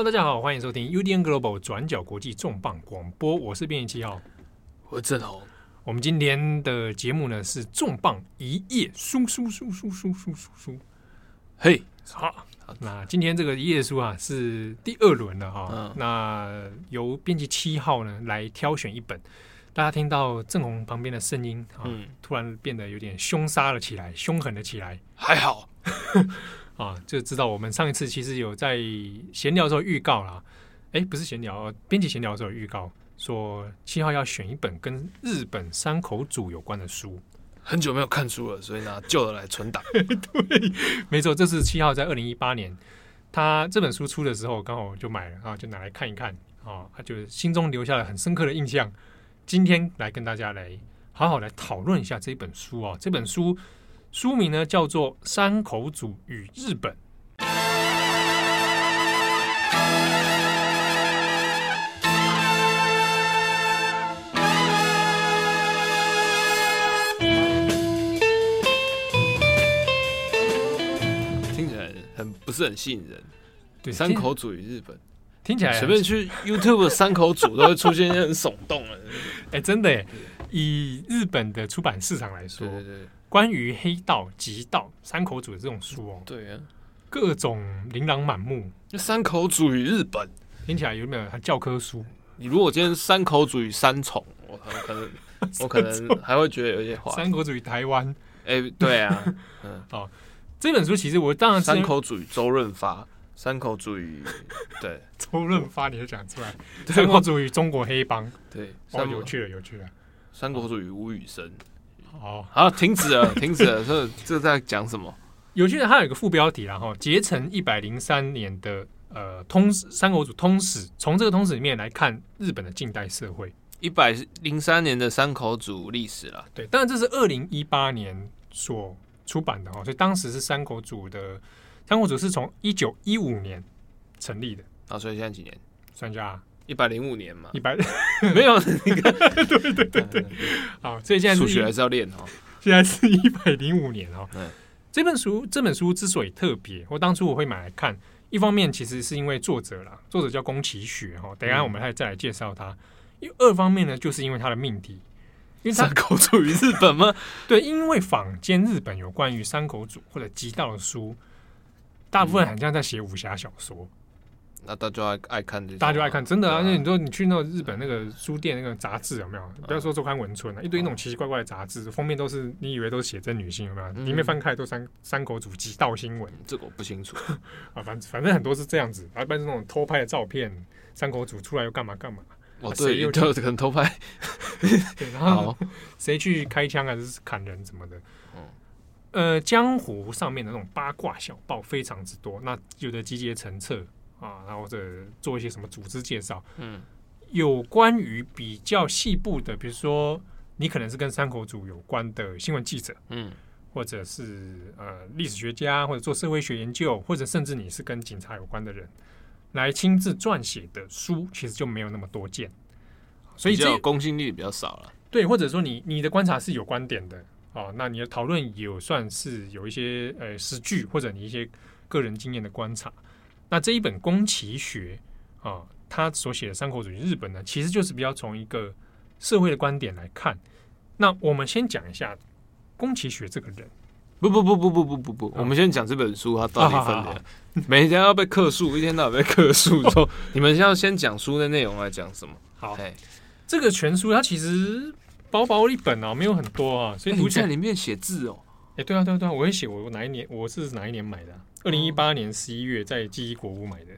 Hello，大家好，欢迎收听 UDN Global 转角国际重磅广播，我是编辑七号，我是正红。我们今天的节目呢是重磅一页书书书书书书书书，嘿，好，那今天这个一页书啊是第二轮了哈，嗯、那由编辑七号呢来挑选一本，大家听到正红旁边的声音啊，嗯、突然变得有点凶杀了起来，凶狠了起来，还好。啊，就知道我们上一次其实有在闲聊的时候预告啦，哎，不是闲聊，编辑闲聊的时候预告说七号要选一本跟日本山口组有关的书，很久没有看书了，所以拿旧的来存档。对，没错，这是七号在二零一八年他这本书出的时候刚好就买了啊，就拿来看一看啊，他就心中留下了很深刻的印象。今天来跟大家来好好来讨论一下这本书啊，这本书。书名呢叫做《山口组与日本》。听起来很不是很吸引人。对，山口组与日本听起来随便去 YouTube 的山口组都会出现一些很耸动的。哎，真的耶，以日本的出版市场来说，对对对。关于黑道、极道、三口组的这种书哦，对啊，各种琳琅满目。就山口组与日本听起来有没有教科书？你如果今天山口组与三重，我可能我可能 还会觉得有点话。三口组与台湾，哎，对啊，嗯，哦，这本书其实我当然三口组与周润发，三口组与对 周润发，你就讲出来。三口组与中国黑帮，对，哦，有趣了，有趣了。山口组与吴宇森。哦，好，停止了，停止了。这这在讲什么？有些人他有一个副标题，然后结成一百零三年的呃通三口组通史，从这个通史里面来看日本的近代社会，一百零三年的山口组历史了。对，当然这是二零一八年所出版的哈，所以当时是山口组的山口组是从一九一五年成立的啊，所以现在几年？算一下。一百零五年嘛，一百 没有，对对对对，好，所以现在数学还是要练哦。现在是一百零五年哦。嗯，这本书这本书之所以特别，我当初我会买来看，一方面其实是因为作者啦，作者叫宫崎雪哈，等一下我们还再来介绍他。因为二方面呢，就是因为他的命题，因为山口组于日本吗？对，因为坊间日本有关于山口组或者极道的书，大部分好像在写武侠小说。那大家就爱爱看这，大家就爱看，真的啊！那你说你去那个日本那个书店那个杂志有没有？不要说周刊文春了，一堆那种奇奇怪怪的杂志，封面都是你以为都是写真女性有没有？里面翻开都三三口组极道新闻，这个我不清楚 啊。反反正很多是这样子，一般是那种偷拍的照片，三口组出来又干嘛干嘛？哦，对，又可能偷拍。对，然后谁去开枪还是砍人什么的？呃，江湖上面的那种八卦小报非常之多，那有的集结成册。啊，然后或者做一些什么组织介绍，嗯，有关于比较细部的，比如说你可能是跟山口组有关的新闻记者，嗯，或者是呃历史学家，或者做社会学研究，或者甚至你是跟警察有关的人来亲自撰写的书，其实就没有那么多见，所以这公信力比较少了。对，或者说你你的观察是有观点的，哦，那你的讨论有算是有一些呃实据，或者你一些个人经验的观察。那这一本宫崎学啊，他所写的《山口组日本》呢，其实就是比较从一个社会的观点来看。那我们先讲一下宫崎学这个人。不不不不不不不不，哦、我们先讲这本书它到底分的。每天要被客诉，一天到晚被客诉。说你们要先讲书的内容来讲什么？好，嘿这个全书它其实薄薄一本啊，没有很多啊，所以读起来里面写字哦。哎，对啊对啊对啊，我会写我哪一年，我是哪一年买的、啊？二零一八年十一月在记忆国屋买的，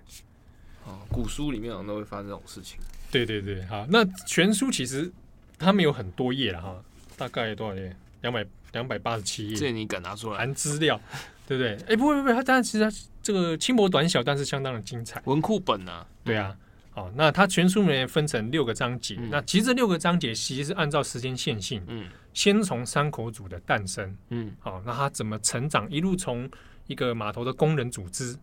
哦，古书里面好像都会发生这种事情。对对对，好，那全书其实它没有很多页了哈，大概多少页？两百两百八十七页。这你敢拿出来？含资料，对不对？哎，不会不会，它当然其实它这个轻薄短小，但是相当的精彩。文库本啊，对啊，好，那它全书里面分成六个章节，嗯、那其实这六个章节其实是按照时间线性，嗯，先从山口组的诞生，嗯，好，那它怎么成长，一路从。一个码头的工人组织，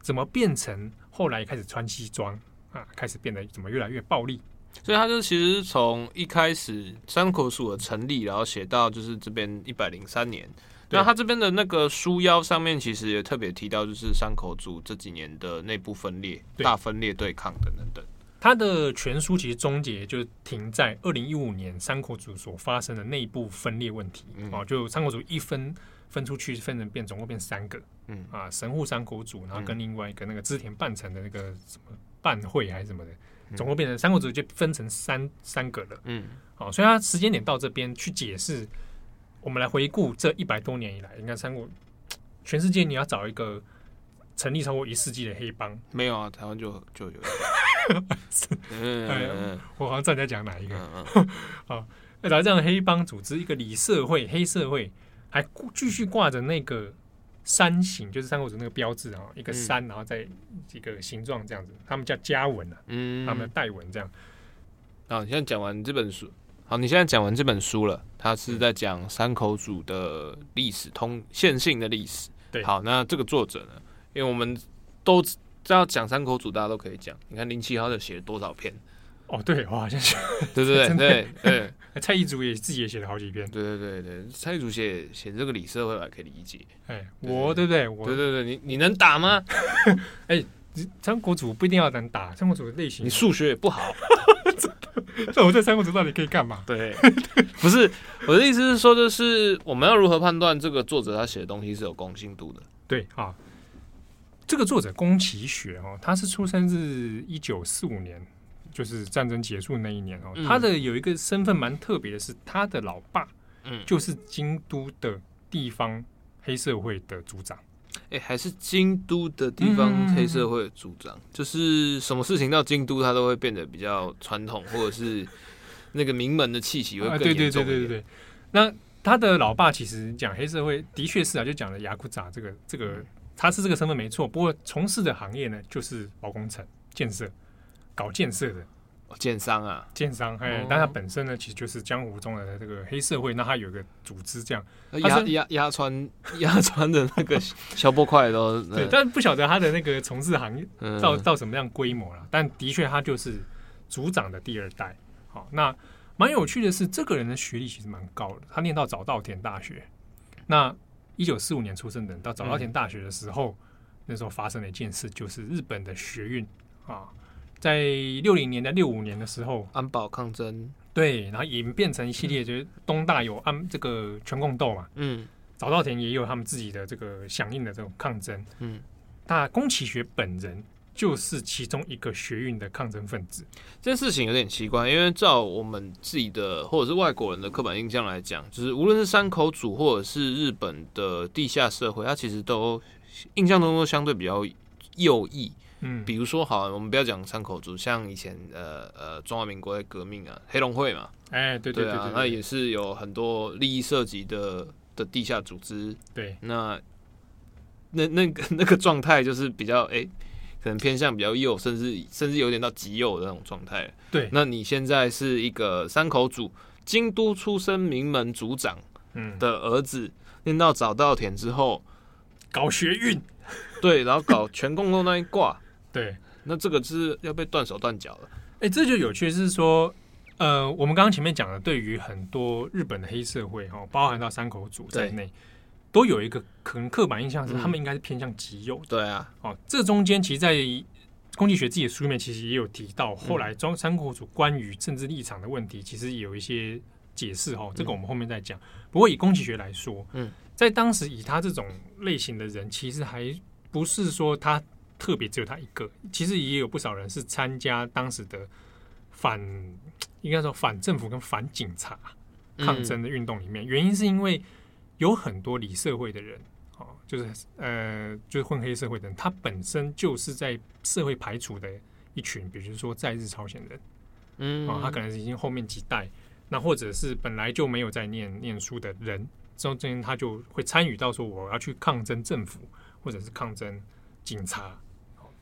怎么变成后来开始穿西装啊？开始变得怎么越来越暴力？所以他就其实从一开始山口组的成立，然后写到就是这边一百零三年。那他这边的那个书腰上面其实也特别提到，就是山口组这几年的内部分裂、大分裂对抗等等等。他的全书其实终结就停在二零一五年山口组所发生的内部分裂问题。哦，就山口组一分分出去，分成变总共变三个。嗯。啊，神户山口组，然后跟另外一个那个织田半城的那个什么半会还是什么的。总共变成山口组就分成三三个了，嗯，好，所以他时间点到这边去解释，我们来回顾这一百多年以来，应该三国全世界你要找一个成立超过一世纪的黑帮，没有啊，台湾就就有，嗯，我好像知道你在讲哪一个，好，要找这样黑帮组织，一个里社会黑社会，还继续挂着那个。山形就是三口组那个标志啊，一个山，然后再一个形状这样子，他们叫家纹啊，嗯，他们的代纹这样。好，你现在讲完这本书，好，你现在讲完这本书了，他是在讲山口组的历史通线性的历史。对，好，那这个作者呢，因为我们都知道讲山口组，大家都可以讲。你看林奇豪的写了多少篇？哦，对，我好像是，对对对对对。蔡一竹也自己也写了好几篇，对对对对，蔡一竹写写这个李社会我还可以理解。哎，我对不对？我对对对，你你能打吗？哎，三国主不一定要能打，三国主的类型，你数学也不好。那我在三国主到底可以干嘛？对，不是我的意思是说，就是我们要如何判断这个作者他写的东西是有公信度的？对啊，这个作者宫崎学哦，他是出生自一九四五年。就是战争结束那一年哦，嗯、他的有一个身份蛮特别的是，他的老爸，嗯，就是京都的地方黑社会的组长，哎、欸，还是京都的地方黑社会的组长，嗯、就是什么事情到京都，他都会变得比较传统，或者是那个名门的气息会更严重一点。对对对对对对。那他的老爸其实讲黑社会的确是啊，就讲了雅库扎这个这个，他是这个身份没错，不过从事的行业呢，就是包工程建设。搞建设的建商啊，建商，哎，但他本身呢，其实就是江湖中的这个黑社会。那他有个组织，这样压压压穿压穿的那个小 波块都对，但不晓得他的那个从事行业到到什么样规模了。但的确，他就是组长的第二代。好，那蛮有趣的是，这个人的学历其实蛮高的，他念到早稻田大学。那一九四五年出生的人，到早稻田大学的时候，那时候发生了一件事，就是日本的学运啊。在六零年代、六五年的时候，安保抗争，对，然后演变成一系列，就是东大有安这个全共斗嘛，嗯，早稻田也有他们自己的这个响应的这种抗争，嗯，那宫崎学本人就是其中一个学运的抗争分子。这件事情有点奇怪，因为照我们自己的或者是外国人的刻板印象来讲，就是无论是山口组或者是日本的地下社会，它其实都印象中都相对比较右翼。嗯，比如说，好，我们不要讲山口组，像以前呃呃中华民国的革命啊，黑龙会嘛，哎、欸，对对啊，那也是有很多利益涉及的的地下组织，对，那那那个那个状态就是比较哎、欸，可能偏向比较右，甚至甚至有点到极右的那种状态。对，那你现在是一个山口组，京都出身名门族长的儿子，念、嗯、到早稻田之后搞学运，对，然后搞全共斗那一挂。对，那这个是要被断手断脚了。哎，这就有趣，是说，呃，我们刚刚前面讲的，对于很多日本的黑社会哈，包含到山口组在内，都有一个可能刻板印象是，他们应该是偏向极右。对啊，哦，这中间其实，在宫崎学自己的书里面，其实也有提到，后来中山口组关于政治立场的问题，其实也有一些解释哈。这个我们后面再讲。不过以宫崎学来说，嗯，在当时以他这种类型的人，其实还不是说他。特别只有他一个，其实也有不少人是参加当时的反，应该说反政府跟反警察抗争的运动里面。嗯、原因是因为有很多理社会的人，哦，就是呃，就是混黑社会的人，他本身就是在社会排除的一群，比如说在日朝鲜人，嗯，啊，他可能是已经后面几代，那或者是本来就没有在念念书的人，中间他就会参与到说我要去抗争政府，或者是抗争警察。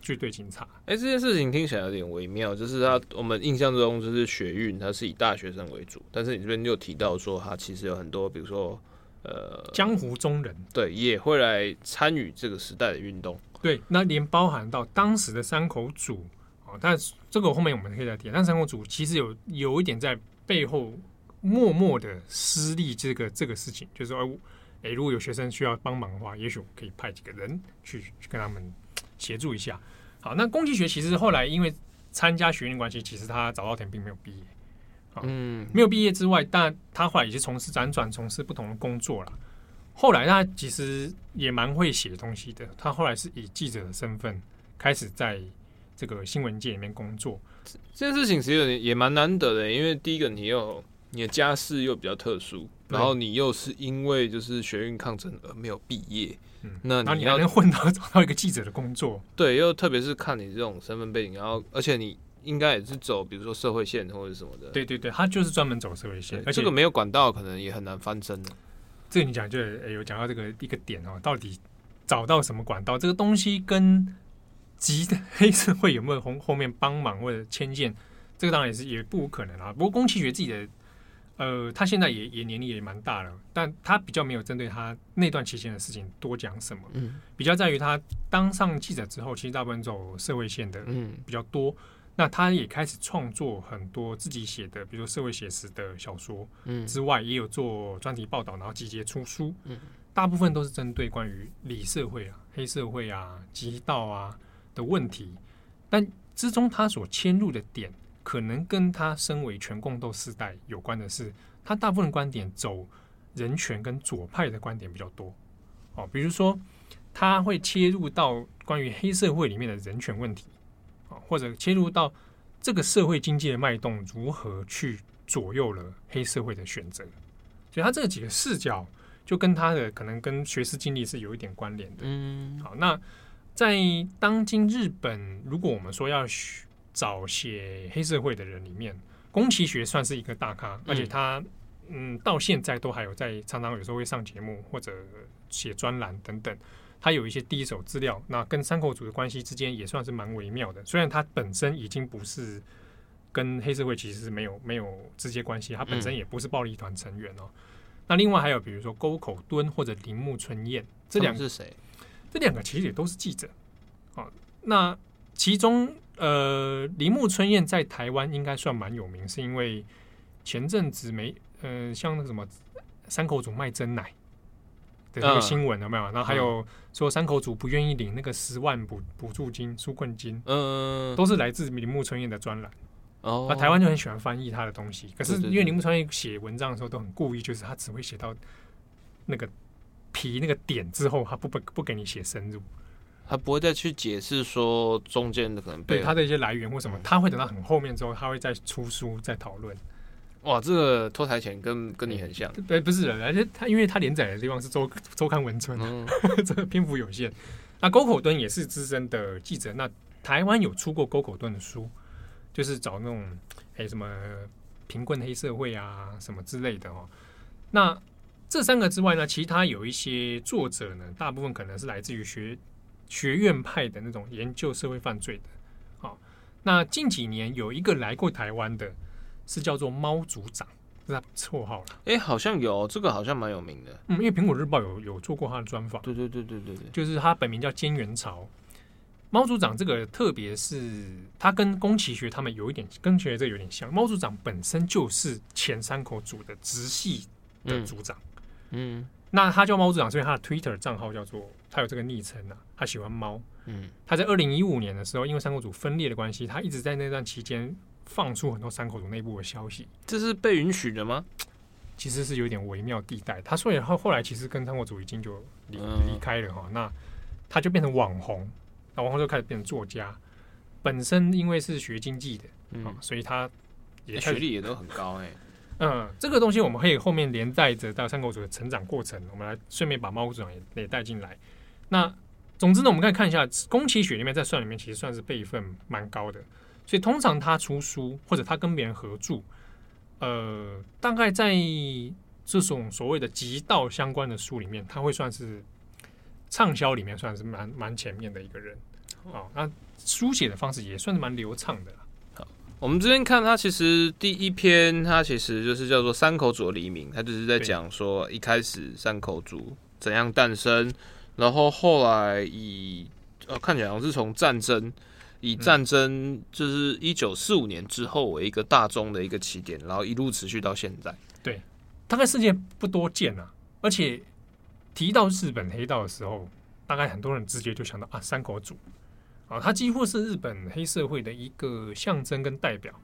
去对警察，哎、欸，这件事情听起来有点微妙。就是他，我们印象中就是学运，他是以大学生为主。但是你这边又提到说，他其实有很多，比如说，呃，江湖中人，对，也会来参与这个时代的运动。对，那连包含到当时的山口组啊，啊。但这个后面我们可以再提。但山口组其实有有一点在背后默默的施力，这个这个事情，就是说，哎、欸，如果有学生需要帮忙的话，也许我可以派几个人去去跟他们协助一下。好，那宫崎学其实后来因为参加学院关系，其实他早稻田并没有毕业。嗯，没有毕业之外，但他后来也是从事辗转从事不同的工作了。后来他其实也蛮会写东西的。他后来是以记者的身份开始在这个新闻界里面工作。这件事情其实也也蛮难得的，因为第一个你有你的家世又比较特殊，然后你又是因为就是学运抗争而没有毕业。嗯，那你要能混到找到一个记者的工作，对，又特别是看你这种身份背景，然后而且你。应该也是走，比如说社会线或者什么的。对对对，他就是专门走社会线，而且这个没有管道，可能也很难翻身的。这个你讲就有讲到这个一个点哦，到底找到什么管道？这个东西跟集的 黑社会有没有后后面帮忙或者牵线？这个当然也是也不无可能啊。不过宫崎学自己的，呃，他现在也也年龄也蛮大了，但他比较没有针对他那段期间的事情多讲什么。嗯，比较在于他当上记者之后，其实大部分走社会线的，嗯，比较多。那他也开始创作很多自己写的，比如说社会写实的小说，嗯，之外也有做专题报道，然后集结出书，嗯，大部分都是针对关于里社会啊、黑社会啊、极道啊的问题，但之中他所迁入的点，可能跟他身为全共斗世代有关的是，他大部分观点走人权跟左派的观点比较多，哦，比如说他会切入到关于黑社会里面的人权问题。或者切入到这个社会经济的脉动，如何去左右了黑社会的选择？所以他这几个视角，就跟他的可能跟学识经历是有一点关联的。嗯，好，那在当今日本，如果我们说要找写黑社会的人里面，宫崎学算是一个大咖，而且他嗯到现在都还有在常常有时候会上节目或者写专栏等等。他有一些第一手资料，那跟山口组的关系之间也算是蛮微妙的。虽然他本身已经不是跟黑社会其实是没有没有直接关系，他本身也不是暴力团成员哦。嗯、那另外还有比如说沟口敦或者铃木春彦，这两个是谁？这两个其实也都是记者。哦，那其中呃，铃木春彦在台湾应该算蛮有名，是因为前阵子没呃，像那个什么山口组卖真奶。的那个新闻有没有？然后还有说山口组不愿意领那个十万补补助金、纾困金，嗯，都是来自铃木春彦的专栏。哦，那台湾就很喜欢翻译他的东西。可是因为铃木春彦写文章的时候都很故意，就是他只会写到那个皮那个点之后，他不不不给你写深入，他不会再去解释说中间的可能对他的一些来源或什么，他会等到很后面之后，他会再出书再讨论。哇，这个脱台前跟跟你很像，对，不是，而且他因为他连载的地方是周周刊文春，嗯、这个篇幅有限。那沟口敦也是资深的记者，那台湾有出过沟口敦的书，就是找那种哎什么贫困黑社会啊什么之类的哦。那这三个之外呢，其他有一些作者呢，大部分可能是来自于学学院派的那种研究社会犯罪的。好，那近几年有一个来过台湾的。是叫做猫组长，是他绰号了。哎、欸，好像有这个，好像蛮有名的。嗯，因为苹果日报有有做过他的专访。对对对对对对，就是他本名叫菅元朝。猫组长这个，特别是他跟宫崎学他们有一点跟学这有点像。猫组长本身就是前三口组的直系的组长。嗯，嗯那他叫猫组长，所以他的 Twitter 账号叫做他有这个昵称啊，他喜欢猫。嗯，他在二零一五年的时候，因为三口组分裂的关系，他一直在那段期间。放出很多三口组内部的消息，这是被允许的吗？其实是有点微妙地带。他所以后后来其实跟三口组已经就离离开了哈，那他就变成网红，那网红就开始变成作家。本身因为是学经济的，嗯，所以他也学历也都很高哎、欸。嗯，这个东西我们可以后面连带着到三口组的成长过程，我们来顺便把猫组长也也带进来。那总之呢，我们可以看一下宫崎雪里面在算里面其实算是辈分蛮高的。所以通常他出书或者他跟别人合著，呃，大概在这种所谓的极道相关的书里面，他会算是畅销里面算是蛮蛮前面的一个人。哦，那书写的方式也算是蛮流畅的。好，我们这边看他其实第一篇，他其实就是叫做山口组的黎明，他就是在讲说一开始山口组怎样诞生，然后后来以呃看起来好像是从战争。以战争就是一九四五年之后为一个大宗的一个起点，然后一路持续到现在。对，大概世界不多见啊，而且提到日本黑道的时候，大概很多人直接就想到啊，三国组啊，他几乎是日本黑社会的一个象征跟代表。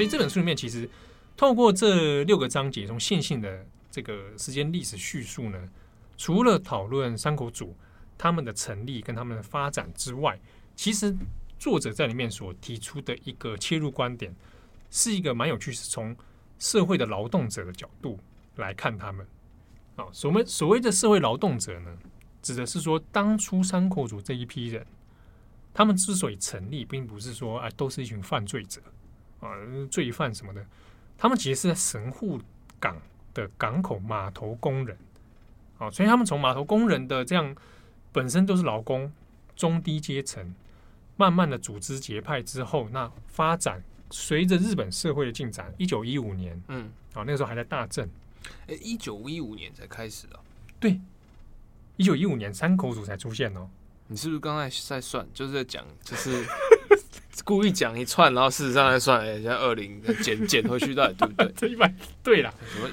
所以这本书里面，其实透过这六个章节，从线性的这个时间历史叙述呢，除了讨论山口组他们的成立跟他们的发展之外，其实作者在里面所提出的一个切入观点，是一个蛮有趣，是从社会的劳动者的角度来看他们。啊，所谓所谓的社会劳动者呢，指的是说当初山口组这一批人，他们之所以成立，并不是说啊都是一群犯罪者。啊，罪犯什么的，他们其实是在神户港的港口码头工人，啊，所以他们从码头工人的这样本身都是劳工中低阶层，慢慢的组织结派之后，那发展随着日本社会的进展，一九一五年，嗯，啊，那个时候还在大正，哎，一九一五年才开始的，对，一九一五年三口组才出现哦，你是不是刚才在算，就是在讲，就是。故意讲一串，然后事实上来算，哎，像二零减减回去到底对不对？这一百对啦，什么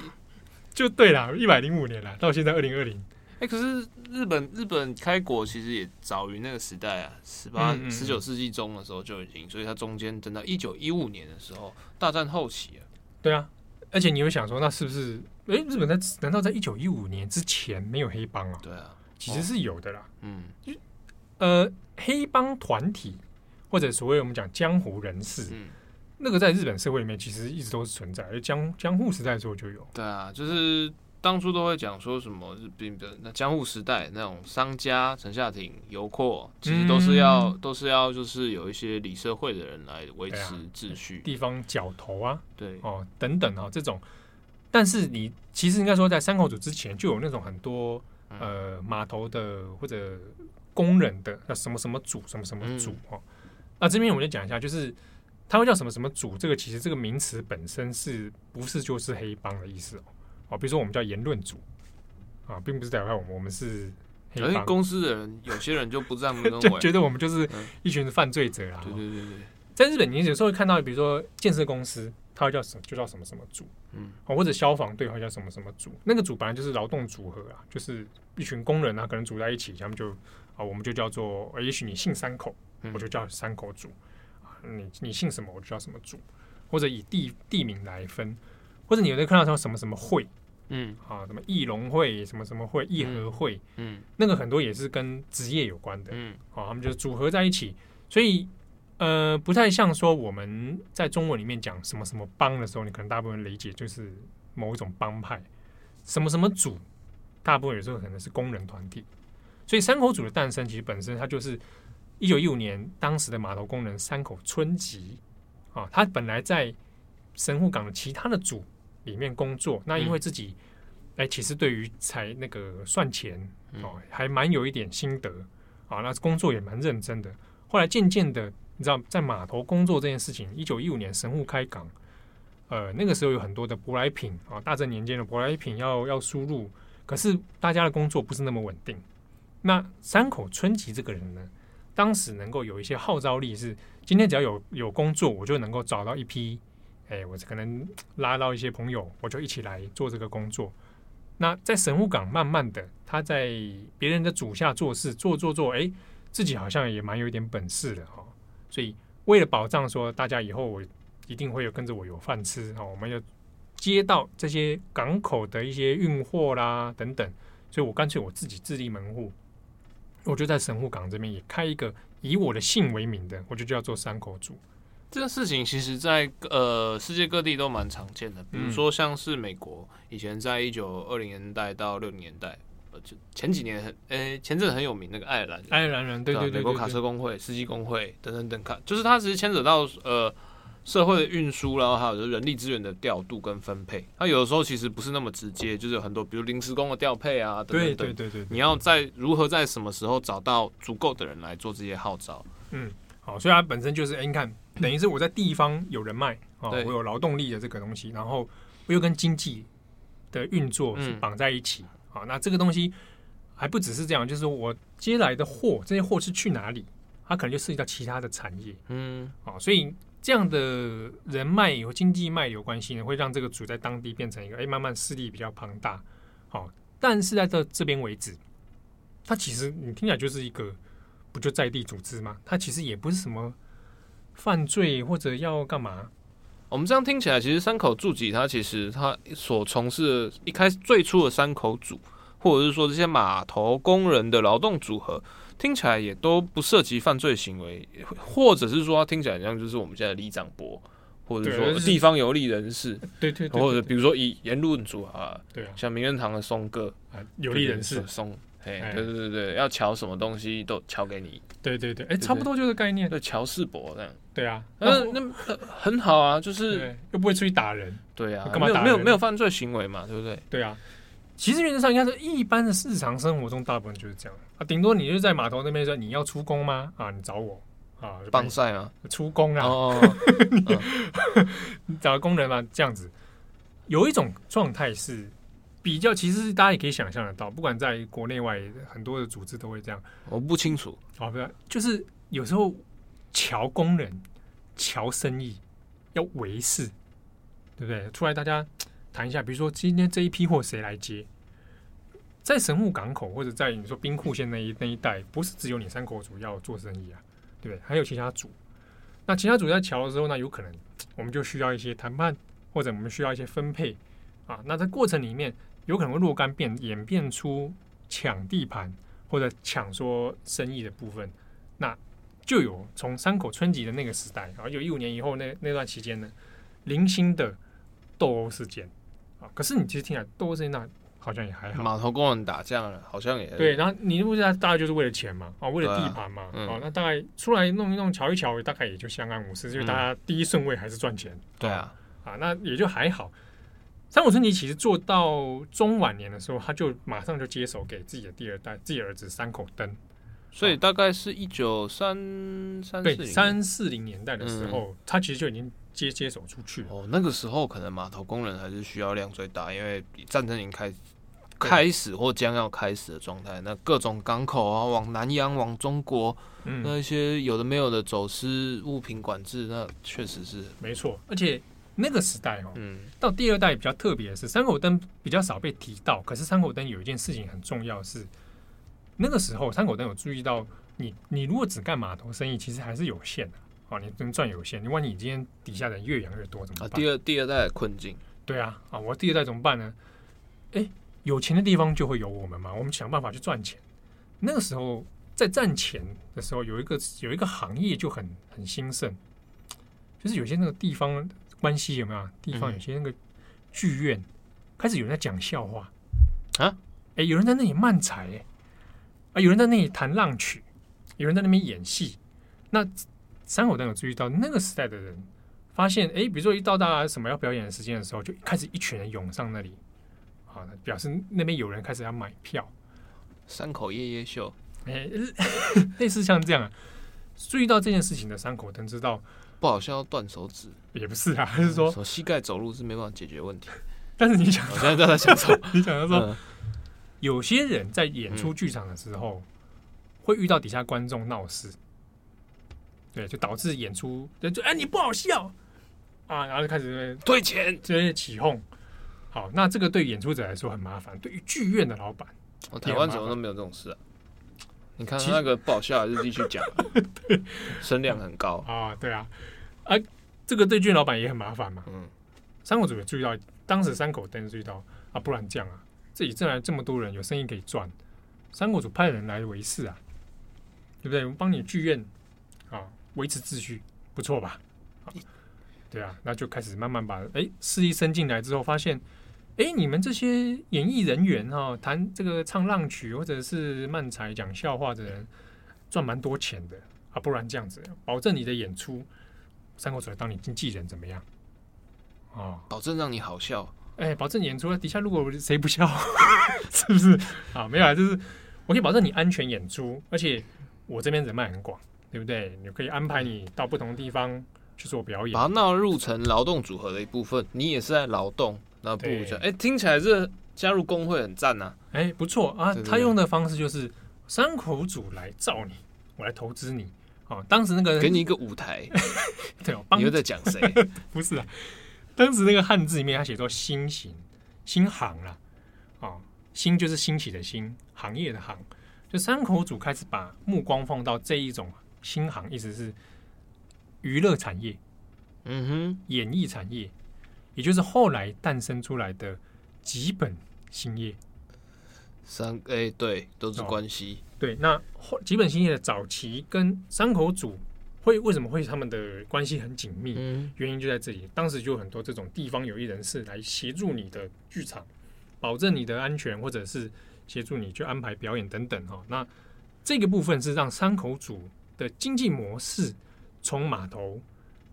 就对啦，一百零五年了，到现在二零二零。哎，可是日本日本开国其实也早于那个时代啊，十八十九世纪中的时候就已经，所以它中间等到一九一五年的时候，大战后期啊。对啊，而且你会想说，那是不是？哎，日本在难道在一九一五年之前没有黑帮啊？对啊，其实是有的啦。嗯，呃，黑帮团体。或者所谓我们讲江湖人士，嗯，那个在日本社会里面其实一直都是存在，而江江户时代的时候就有。对啊，就是当初都会讲说什么日本的那江户时代那种商家、城下町、游廓，其实都是要、嗯、都是要就是有一些理社会的人来维持秩序，啊、地方角头啊，对哦等等啊这种。但是你其实应该说，在山口组之前就有那种很多呃码头的或者工人的那什么什么组什么什么组哦。嗯那这边我们就讲一下，就是他会叫什么什么组，这个其实这个名词本身是不是就是黑帮的意思哦？哦，比如说我们叫言论组啊，并不是代表我们我们是黑帮。公司的人有些人就不这么 认为，就觉得我们就是一群犯罪者啦。对对对对，在日本你有时候会看到，比如说建设公司，它会叫什么就叫什么什么组，嗯，或者消防队会叫什么什么组，那个组本来就是劳动组合啊，就是一群工人啊，可能组在一起，他们就啊，我们就叫做，也许你姓三口。我就叫山口组，你你姓什么我就叫什么组，或者以地地名来分，或者你有没有看到说什么什么会，嗯，啊，什么义龙会，什么什么会，义和会，嗯，嗯，那个很多也是跟职业有关的，嗯，好，他们就组合在一起，所以呃，不太像说我们在中文里面讲什么什么帮的时候，你可能大部分理解就是某一种帮派，什么什么组，大部分有时候可能是工人团体，所以山口组的诞生其实本身它就是。一九一五年，当时的码头工人山口春吉啊，他本来在神户港的其他的组里面工作，那因为自己哎、嗯，其实对于才那个算钱哦，还蛮有一点心得啊，那工作也蛮认真的。后来渐渐的，你知道，在码头工作这件事情，一九一五年神户开港，呃，那个时候有很多的舶来品啊，大正年间的舶来品要要输入，可是大家的工作不是那么稳定。那山口春吉这个人呢？当时能够有一些号召力，是今天只要有有工作，我就能够找到一批，哎，我可能拉到一些朋友，我就一起来做这个工作。那在神户港，慢慢的他在别人的主下做事，做做做，哎，自己好像也蛮有一点本事的哈。所以为了保障说大家以后我一定会有跟着我有饭吃哈，我们要接到这些港口的一些运货啦等等，所以我干脆我自己自立门户。我就在神户港这边也开一个以我的姓为名的，我就叫做山口组。这个事情其实在，在呃世界各地都蛮常见的，比如说像是美国以前在一九二零年代到六零年代，呃，就前几年很，诶，前阵很有名那个爱尔兰爱尔兰人，对对对，对，对，对，美国卡车工会、司机工会等等等看，就是它其实牵扯到呃。社会的运输，然后还有就是人力资源的调度跟分配，它有的时候其实不是那么直接，就是有很多比如临时工的调配啊等等等。对对对对，你要在如何在什么时候找到足够的人来做这些号召？嗯，好，所以它本身就是，哎、欸，你看，等于是我在地方有人脉啊，对我有劳动力的这个东西，然后我又跟经济的运作是绑在一起，啊、嗯，那这个东西还不只是这样，就是我接来的货，这些货是去哪里？它可能就涉及到其他的产业，嗯，好，所以这样的人脉有经济脉有关系呢，会让这个组在当地变成一个，哎、慢慢势力比较庞大，好，但是在这这边为止，它其实你听起来就是一个。不就在地组织吗？他其实也不是什么犯罪或者要干嘛。我们这样听起来，其实山口组集他其实他所从事的一开始最初的山口组，或者是说这些码头工人的劳动组合，听起来也都不涉及犯罪行为，或者是说他听起来像就是我们现在的里长伯，或者说地方有利人士，对对，或者比如说以言论组啊，对啊，像名人堂的松哥啊，有利人士松。对对对对，要瞧什么东西都瞧给你。对对对，哎，差不多就是概念。对，乔世博这样。对啊，那那很好啊，就是又不会出去打人。对啊，干嘛打人？没有没有犯罪行为嘛，对不对？对啊，其实原则上应该是一般的日常生活中，大部分就是这样啊。顶多你就在码头那边说你要出工吗？啊，你找我啊，帮晒啊，出工啊。哦。你找工人嘛，这样子。有一种状态是。比较其实大家也可以想象得到，不管在国内外，很多的组织都会这样。我不清楚，哦，不是，就是有时候乔工人、乔生意要维系，对不对？出来大家谈一下，比如说今天这一批货谁来接？在神户港口或者在你说兵库县那一那一带，不是只有你山口组要做生意啊，对不对？还有其他组。那其他组在乔的时候，那有可能我们就需要一些谈判，或者我们需要一些分配啊。那在过程里面。有可能会若干变演变出抢地盘或者抢说生意的部分，那就有从山口春吉的那个时代啊，有一五年以后那那段期间呢，零星的斗殴事件啊。可是你其实听起来斗殴事件那好像也还好，码头工人打架了，好像也对。然后你不知道大概就是为了钱嘛，啊，为了地盘嘛，啊、嗯，那大概出来弄一弄，瞧一瞧，大概也就相安无事，因为大家第一顺位还是赚钱。对啊，啊，那也就还好。三口春吉其实做到中晚年的时候，他就马上就接手给自己的第二代，自己儿子三口登。所以大概是一九三三对三四零年代的时候，嗯、他其实就已经接接手出去。哦，那个时候可能码头工人还是需要量最大，因为战争已经开开始或将要开始的状态。那各种港口啊，往南洋、往中国，嗯、那一些有的没有的走私物品管制，那确实是没错，而且。那个时代哦，嗯，到第二代比较特别的是，山口灯比较少被提到。可是山口灯有一件事情很重要是，那个时候山口灯有注意到你，你如果只干码头生意，其实还是有限的啊，你能赚有限。你万一你今天底下人越养越多怎么办？啊，第二第二代的困境，对啊，啊，我第二代怎么办呢？诶，有钱的地方就会有我们嘛，我们想办法去赚钱。那个时候在赚钱的时候，有一个有一个行业就很很兴盛，就是有些那个地方。关系有没有？地方有些那个剧院、嗯、开始有人在讲笑话啊！哎、欸，有人在那里漫才哎，啊，有人在那里弹浪曲，有人在那边演戏。那山口登有注意到那个时代的人，发现哎、欸，比如说一到大家什么要表演的时间的时候，就开始一群人涌上那里啊，表示那边有人开始要买票。山口夜夜秀，哎、欸，类似像这样，啊注意到这件事情的山口登知道。不好像要断手指，也不是啊，还是说，说膝盖走路是没办法解决问题。但是你想，我现在在想说，你想要说，嗯、有些人在演出剧场的时候，会遇到底下观众闹事，对，就导致演出就哎你不好笑啊，然后就开始退钱，这些起哄。好，那这个对演出者来说很麻烦，对于剧院的老板，我台湾怎么都没有这种事啊？你看他那个不好笑还是继续讲，对，声量很高啊，对啊，啊，这个对剧院老板也很麻烦嘛。嗯，三口组也注意到，当时三口登注意到啊，不然这样啊，这里进来这么多人，有生意可以赚，三口组派人来维系啊，对不对？我们帮你剧院啊维持秩序，不错吧？啊，对啊，那就开始慢慢把哎势力伸进来之后，发现。哎，你们这些演艺人员哈，弹这个唱浪曲或者是漫才讲笑话的人，赚蛮多钱的啊！不然这样子，保证你的演出，三口组来当你经纪人怎么样？哦，保证让你好笑。哎，保证演出底下如果谁不笑，是不是？啊，没有啊，就是我可以保证你安全演出，而且我这边人脉很广对不对？你可以安排你到不同的地方去做表演，把它纳入成劳动组合的一部分。你也是在劳动，那不如就哎，听起来这加入工会很赞呐。哎，不错啊。对对对，他用的方式就是山口组来造你，我来投资你。哦，当时那个给你一个舞台，对哦，你又在讲谁？不是啊，当时那个汉字里面他写作“新行”，新行啦，哦，新就是兴起的新，行业的行，就山口组开始把目光放到这一种新行，意思是娱乐产业，嗯哼，演艺产业，也就是后来诞生出来的几本兴业。三哎，对，都是关系。哦对，那吉本兴业的早期跟山口组会为什么会他们的关系很紧密？嗯，原因就在这里。当时就有很多这种地方有意人士来协助你的剧场，保证你的安全，或者是协助你去安排表演等等哈。那这个部分是让山口组的经济模式从码头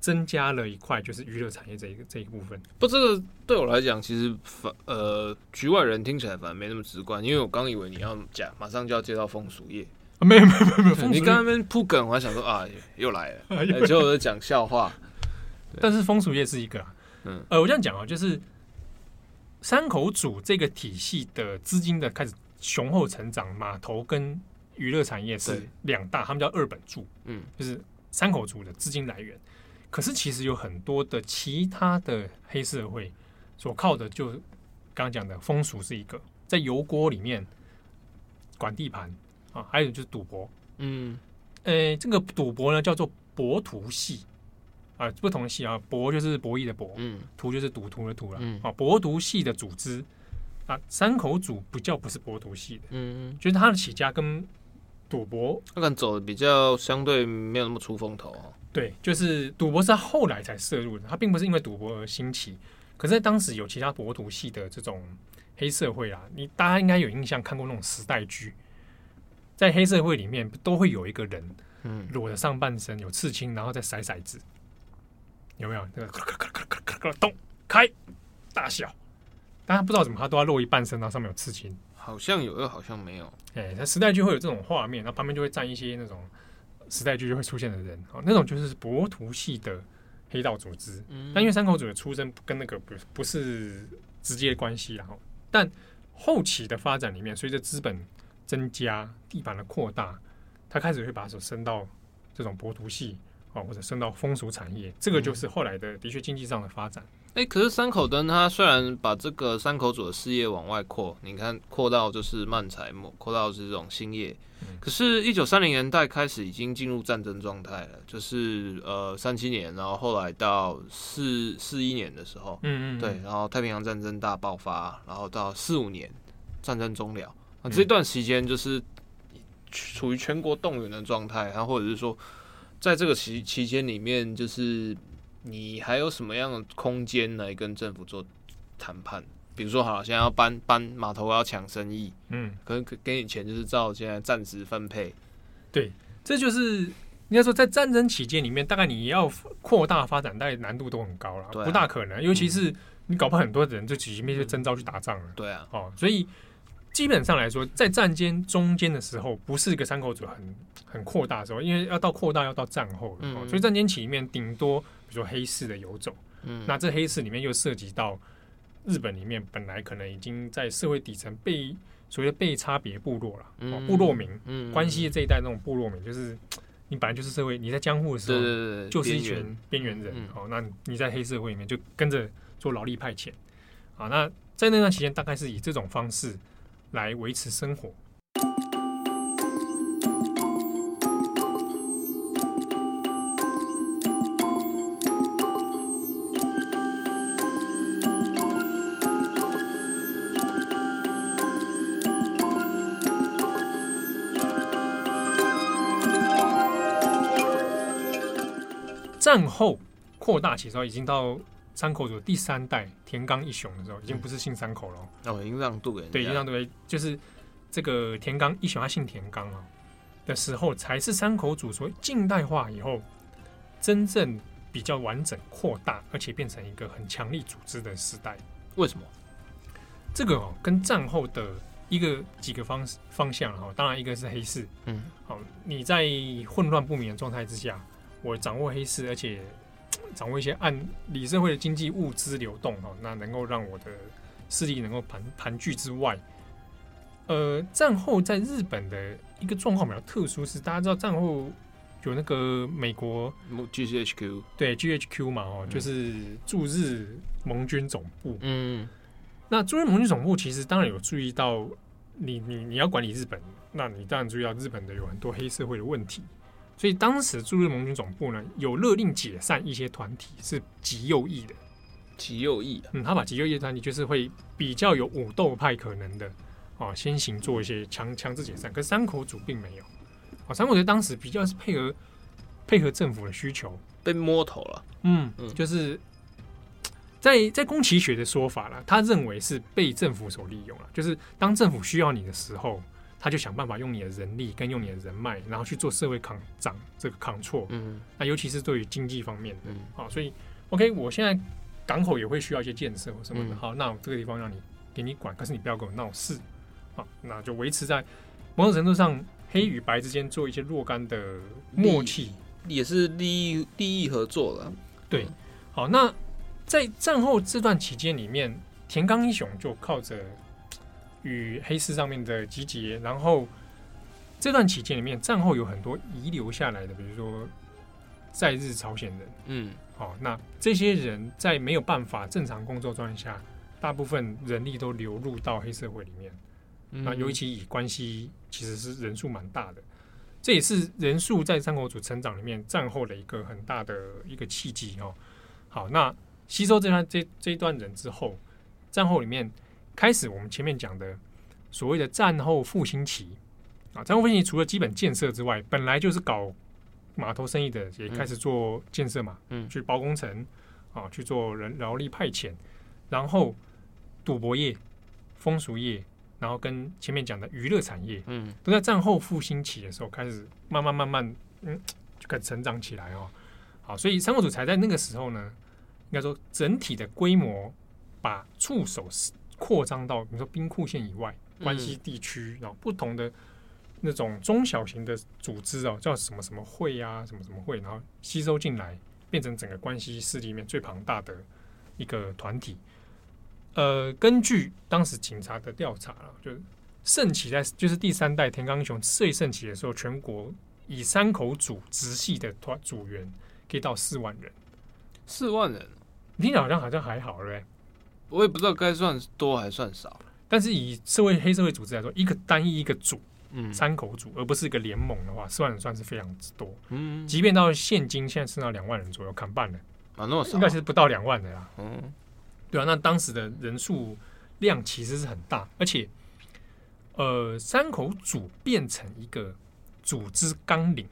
增加了一块，就是娱乐产业这一个这一部分。不，这个对我来讲，其实反呃局外人听起来反而没那么直观，因为我刚以为你要讲马上就要接到风俗业，没有没有没有，你刚刚那边铺梗，我还想说啊又来了，结果我在讲笑话。但是风俗业是一个，嗯呃，我这样讲啊，就是山口组这个体系的资金的开始雄厚成长，码头跟娱乐产业是两大，他们叫二本柱，嗯，就是三口组的资金来源。可是其实有很多的其他的黑社会所靠的，就刚刚讲的风俗是一个，在油锅里面管地盘啊，还有就是赌博，嗯，呃，这个赌博呢叫做博徒系啊，不同的系啊，博就是博弈的博，嗯，徒就是赌徒的徒了，嗯，啊，博徒系的组织啊，山口组不叫不是博徒系的，嗯，就是他的起家跟赌博，他可能走的比较相对没有那么出风头啊。对，就是赌博是他后来才涉入的，他并不是因为赌博而兴起。可是，在当时有其他博赌系的这种黑社会啊，你大家应该有印象看过那种时代剧，在黑社会里面都会有一个人，嗯，裸着上半身有刺青，然后再骰骰子，有没有？那个咔咔咔咔咔咔咔咚开大小，但他不知道怎么，他都要露一半身，然后上面有刺青，好像有又好像没有。哎，那时代剧会有这种画面，然后旁边就会站一些那种。时代剧就会出现的人，哦，那种就是博徒系的黑道组织。嗯，但因为山口组的出身跟那个不不是直接关系，然后，但后期的发展里面，随着资本增加、地盘的扩大，他开始会把手伸到这种博徒系，哦，或者伸到风俗产业，这个就是后来的的确经济上的发展。哎、欸，可是三口灯它虽然把这个三口组的事业往外扩，你看扩到就是漫才，扩到是这种兴业。嗯、可是，一九三零年代开始已经进入战争状态了，就是呃三七年，然后后来到四四一年的时候，嗯，嗯嗯，对，然后太平洋战争大爆发，然后到四五年战争终了，啊，这段时间就是处于全国动员的状态，然后或者是说，在这个期期间里面，就是。你还有什么样的空间来跟政府做谈判？比如说，好，现在要搬搬码头，要抢生意，嗯，可能给你钱就是照现在暂时分配。对，这就是应该说，在战争期间里面，大概你要扩大发展，大概难度都很高了，啊、不大可能。尤其是你搞不好很多人就直接面对征召去打仗了。对啊，哦，所以基本上来说，在战间中间的时候，不是一个山口组很很扩大的时候，因为要到扩大要到战后，嗯，所以战间期里面顶多。比如说黑市的游走，嗯，那这黑市里面又涉及到日本里面本来可能已经在社会底层被所谓的被差别部落了，嗯，部落民，嗯，关西这一代那种部落民，就是你本来就是社会，你在江户的时候，就是一群边缘人，哦，那你在黑社会里面就跟着做劳力派遣，啊，那在那段期间大概是以这种方式来维持生活。战后扩大起时候，已经到山口组第三代田冈一雄的时候，已经不是姓山口了。哦，已经让渡人。对，已经让渡人，就是这个田冈一雄，他姓田冈啊。的时候，才是山口组所谓近代化以后，真正比较完整扩大，而且变成一个很强力组织的时代。为什么？这个哦，跟战后的一个几个方方向哈，当然一个是黑市，嗯，好，你在混乱不明的状态之下，我掌握黑市，而且掌握一些按理社会的经济物资流动哦，那能够让我的势力能够盘盘踞之外，呃，战后在日本的一个状况比较特殊，是大家知道战后有那个美国 GCHQ 对 GHQ 嘛，哦，就是驻日盟军总部，嗯。那驻日盟军总部其实当然有注意到你，你你你要管理日本，那你当然注意到日本的有很多黑社会的问题，所以当时驻日盟军总部呢有勒令解散一些团体，是极右翼的，极右翼，嗯，他把极右翼团体就是会比较有武斗派可能的，哦，先行做一些强强制解散，可是山口组并没有，哦，山口组当时比较是配合配合政府的需求，被摸头了，嗯，就是。在在宫崎学的说法了，他认为是被政府所利用了，就是当政府需要你的时候，他就想办法用你的人力跟用你的人脉，然后去做社会抗涨这个抗挫。嗯，那尤其是对于经济方面的，好，所以 OK，我现在港口也会需要一些建设什么的，好，那我这个地方让你给你管，可是你不要跟我闹事，好，那就维持在某种程度上黑与白之间做一些若干的默契，也是利益利益合作了。对，好，那。在战后这段期间里面，田刚一雄就靠着与黑市上面的集结，然后这段期间里面，战后有很多遗留下来的，比如说在日朝鲜人，嗯，好，那这些人在没有办法正常工作状态下，大部分人力都流入到黑社会里面，那尤其以关系其实是人数蛮大的，这也是人数在三国组成长里面战后的一个很大的一个契机哦。好，那。吸收这段这这一段人之后，战后里面开始我们前面讲的所谓的战后复兴期啊，战后复兴期除了基本建设之外，本来就是搞码头生意的也开始做建设嘛，嗯，去包工程啊，去做人劳力派遣，然后赌博业、风俗业，然后跟前面讲的娱乐产业，嗯，都在战后复兴期的时候开始慢慢慢慢嗯就开始成长起来哦。好，所以山口组才在那个时候呢。应该说，整体的规模把触手扩张到，比如说兵库县以外，关西地区，然后不同的那种中小型的组织哦，叫什么什么会啊，什么什么会，然后吸收进来，变成整个关西势力里面最庞大的一个团体。呃，根据当时警察的调查了，就是盛起在就是第三代田冈英雄最盛起的时候，全国以山口组直系的团组员可以到四万人，四万人。听起来好像好像还好，对不对？我也不知道该算多还算少。但是以社会黑社会组织来说，一个单一一个组，嗯，山口组，而不是一个联盟的话，四万人算是非常之多。嗯，即便到现今现在剩到两万人左右，砍半了，啊，那么少，应该是不到两万的啦。嗯，对啊，那当时的人数量其实是很大，而且，呃，山口组变成一个组织纲领。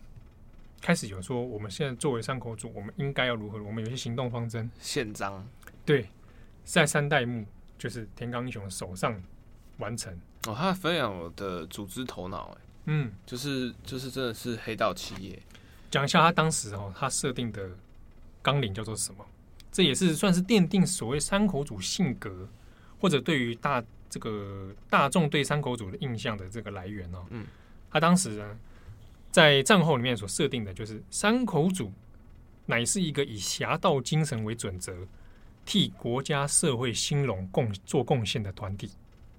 开始有说，我们现在作为山口组，我们应该要如何？我们有些行动方针、宪章，对，在三代目就是田刚英雄手上完成。哦，他非常有的组织头脑，哎，嗯，就是就是真的是黑道企业。讲一下他当时哦，他设定的纲领叫做什么？这也是算是奠定所谓山口组性格，或者对于大这个大众对山口组的印象的这个来源哦。嗯，他当时呢。在战后里面所设定的就是山口组乃是一个以侠盗精神为准则，替国家社会兴隆贡做贡献的团体。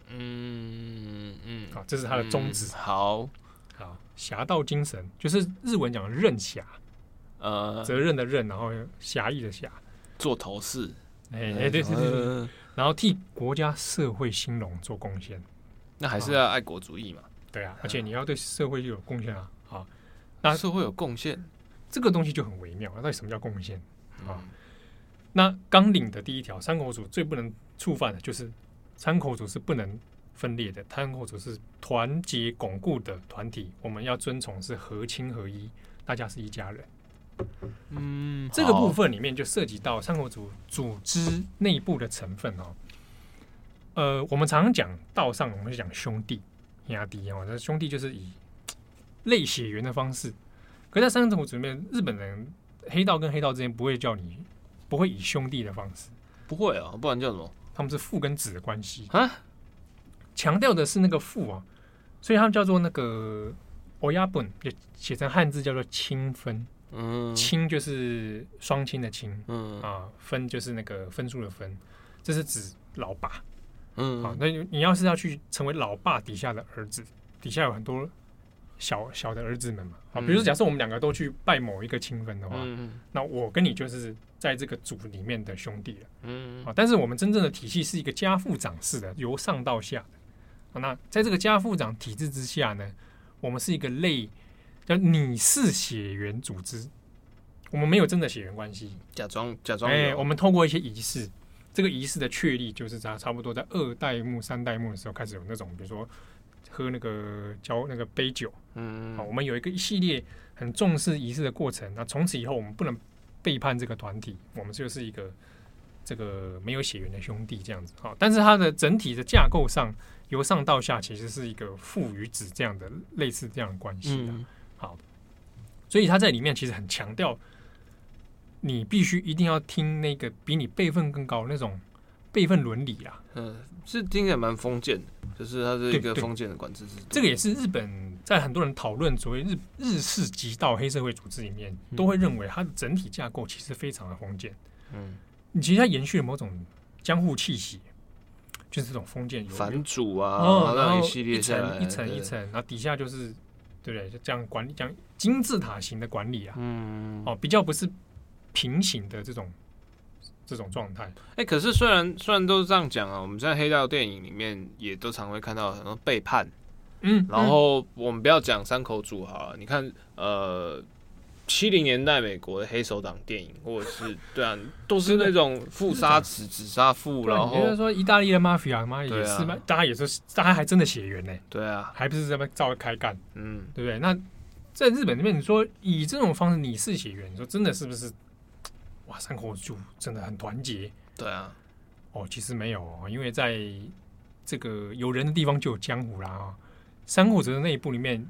嗯嗯，好，这是他的宗旨。嗯、好好，侠盗精神就是日文讲的任侠，呃，责任的任，然后侠义的侠，做头饰。哎哎，对对对，呃、然后替国家社会兴隆做贡献，那还是要爱国主义嘛？对啊，而且你要对社会有贡献啊。好那社会有贡献，这个东西就很微妙。那到底什么叫贡献啊？嗯、那纲领的第一条，山口组最不能触犯的就是山口组是不能分裂的，山口组是团结巩固的团体。我们要遵从是和亲合一，大家是一家人。嗯，这个部分里面就涉及到山口组组织内部的成分哦。呃，我们常常讲道上，我们就讲兄弟兄弟哦，那兄弟就是以。类血缘的方式，可在山口组里面，日本人黑道跟黑道之间不会叫你，不会以兄弟的方式，不会啊，不然叫什么？他们是父跟子的关系啊。强调的是那个父啊，所以他们叫做那个欧亚本，就写成汉字叫做亲分。嗯，亲就是双亲的亲，嗯啊，分就是那个分数的分，这是指老爸。嗯，好，那你要是要去成为老爸底下的儿子，底下有很多小小的儿子们嘛。啊，比如说假设我们两个都去拜某一个亲分的话，嗯，那我跟你就是在这个组里面的兄弟了。嗯，啊，但是我们真正的体系是一个家父长式的，由上到下的。那在这个家父长体制之下呢，我们是一个类。叫你是血缘组织，我们没有真的血缘关系，假装假装。哎，我们透过一些仪式，这个仪式的确立就是在差不多在二代目、三代目的时候开始有那种，比如说喝那个交那个杯酒，嗯，好，我们有一个一系列很重视仪式的过程。那从此以后，我们不能背叛这个团体，我们就是一个这个没有血缘的兄弟这样子。好，但是它的整体的架构上，由上到下其实是一个父与子这样的类似这样的关系的。嗯好，所以他在里面其实很强调，你必须一定要听那个比你辈分更高那种辈分伦理啊。嗯，是听起来蛮封建的，就是它是一个封建的管制制度。这个也是日本在很多人讨论所谓日日式极道黑社会组织里面，都会认为它的整体架构其实非常的封建。嗯，你其实它延续了某种江户气息，就是这种封建藩主啊，哦，然后一系列一层一层一层，然后底下就是。对不对？就这样管理，这样金字塔型的管理啊，嗯，哦，比较不是平行的这种这种状态。哎、欸，可是虽然虽然都是这样讲啊，我们在黑道电影里面也都常会看到很多背叛，嗯，然后我们不要讲山口组好了，你看，呃。七零年代美国的黑手党电影，或者是对啊，都是那种父杀子，子杀父，然后就是说意大利的 mafia 嘛，也是嘛，大家也是，大家还真的血缘呢。对啊，还不是这么照开干，嗯，对不对？那在日本那边，你说以这种方式你是血缘，你说真的是不是？哇，三口组真的很团结。对啊，哦，其实没有，因为在这个有人的地方就有江湖啦。三口组的内部里面，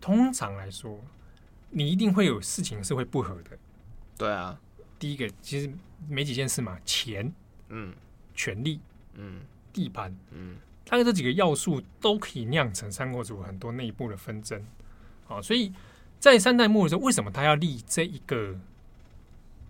通常来说。你一定会有事情是会不合的，对啊。第一个其实没几件事嘛，钱，嗯，权力，嗯，地盘，嗯，大概这几个要素都可以酿成三国组很多内部的纷争。好，所以在三代末的时候，为什么他要立这一个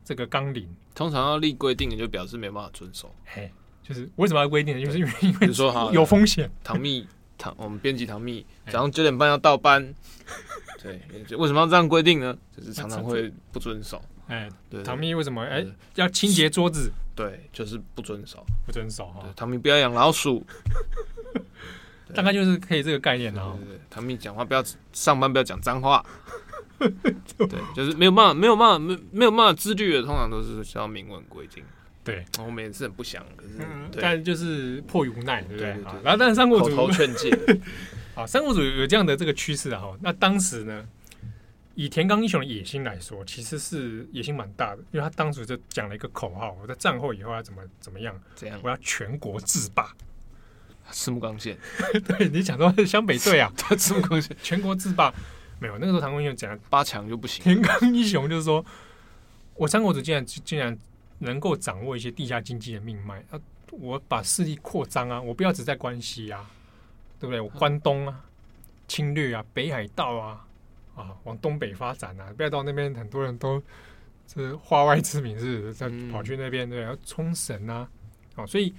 这个纲领？通常要立规定的，就表示没办法遵守。嘿，就是为什么要规定呢？就是因为因为说有风险。唐蜜唐，我们编辑唐蜜早上九点半要到班。对，为什么要这样规定呢？就是常常会不遵守。哎，对，唐蜜为什么哎要清洁桌子？对，就是不遵守，不遵守哈。唐蜜不要养老鼠，大概就是可以这个概念了。对，唐蜜讲话不要上班不要讲脏话。对，就是没有办法，没有办法，没没有办法自律的，通常都是需要明文规定。对，我们也是很不想，可是但就是迫于无奈，对不对？然后但是三国口头劝诫。啊，三国主有这样的这个趋势啊，哈。那当时呢，以田冈英雄的野心来说，其实是野心蛮大的，因为他当时就讲了一个口号：我在战后以后要怎么怎么样？怎样？我要全国制霸。赤木刚宪，对你讲到湘北队啊，赤木刚宪全国制霸没有？那个时候，唐国英雄讲八强就不行。田刚英雄就是说，我三国主竟然竟然能够掌握一些地下经济的命脉啊，我把势力扩张啊，我不要只在关西啊。对不对？我关东啊，侵略啊，北海道啊，啊，往东北发展啊，不要到那边很多人都是化外之民，是在跑去那边，对，要冲绳啊，啊，所以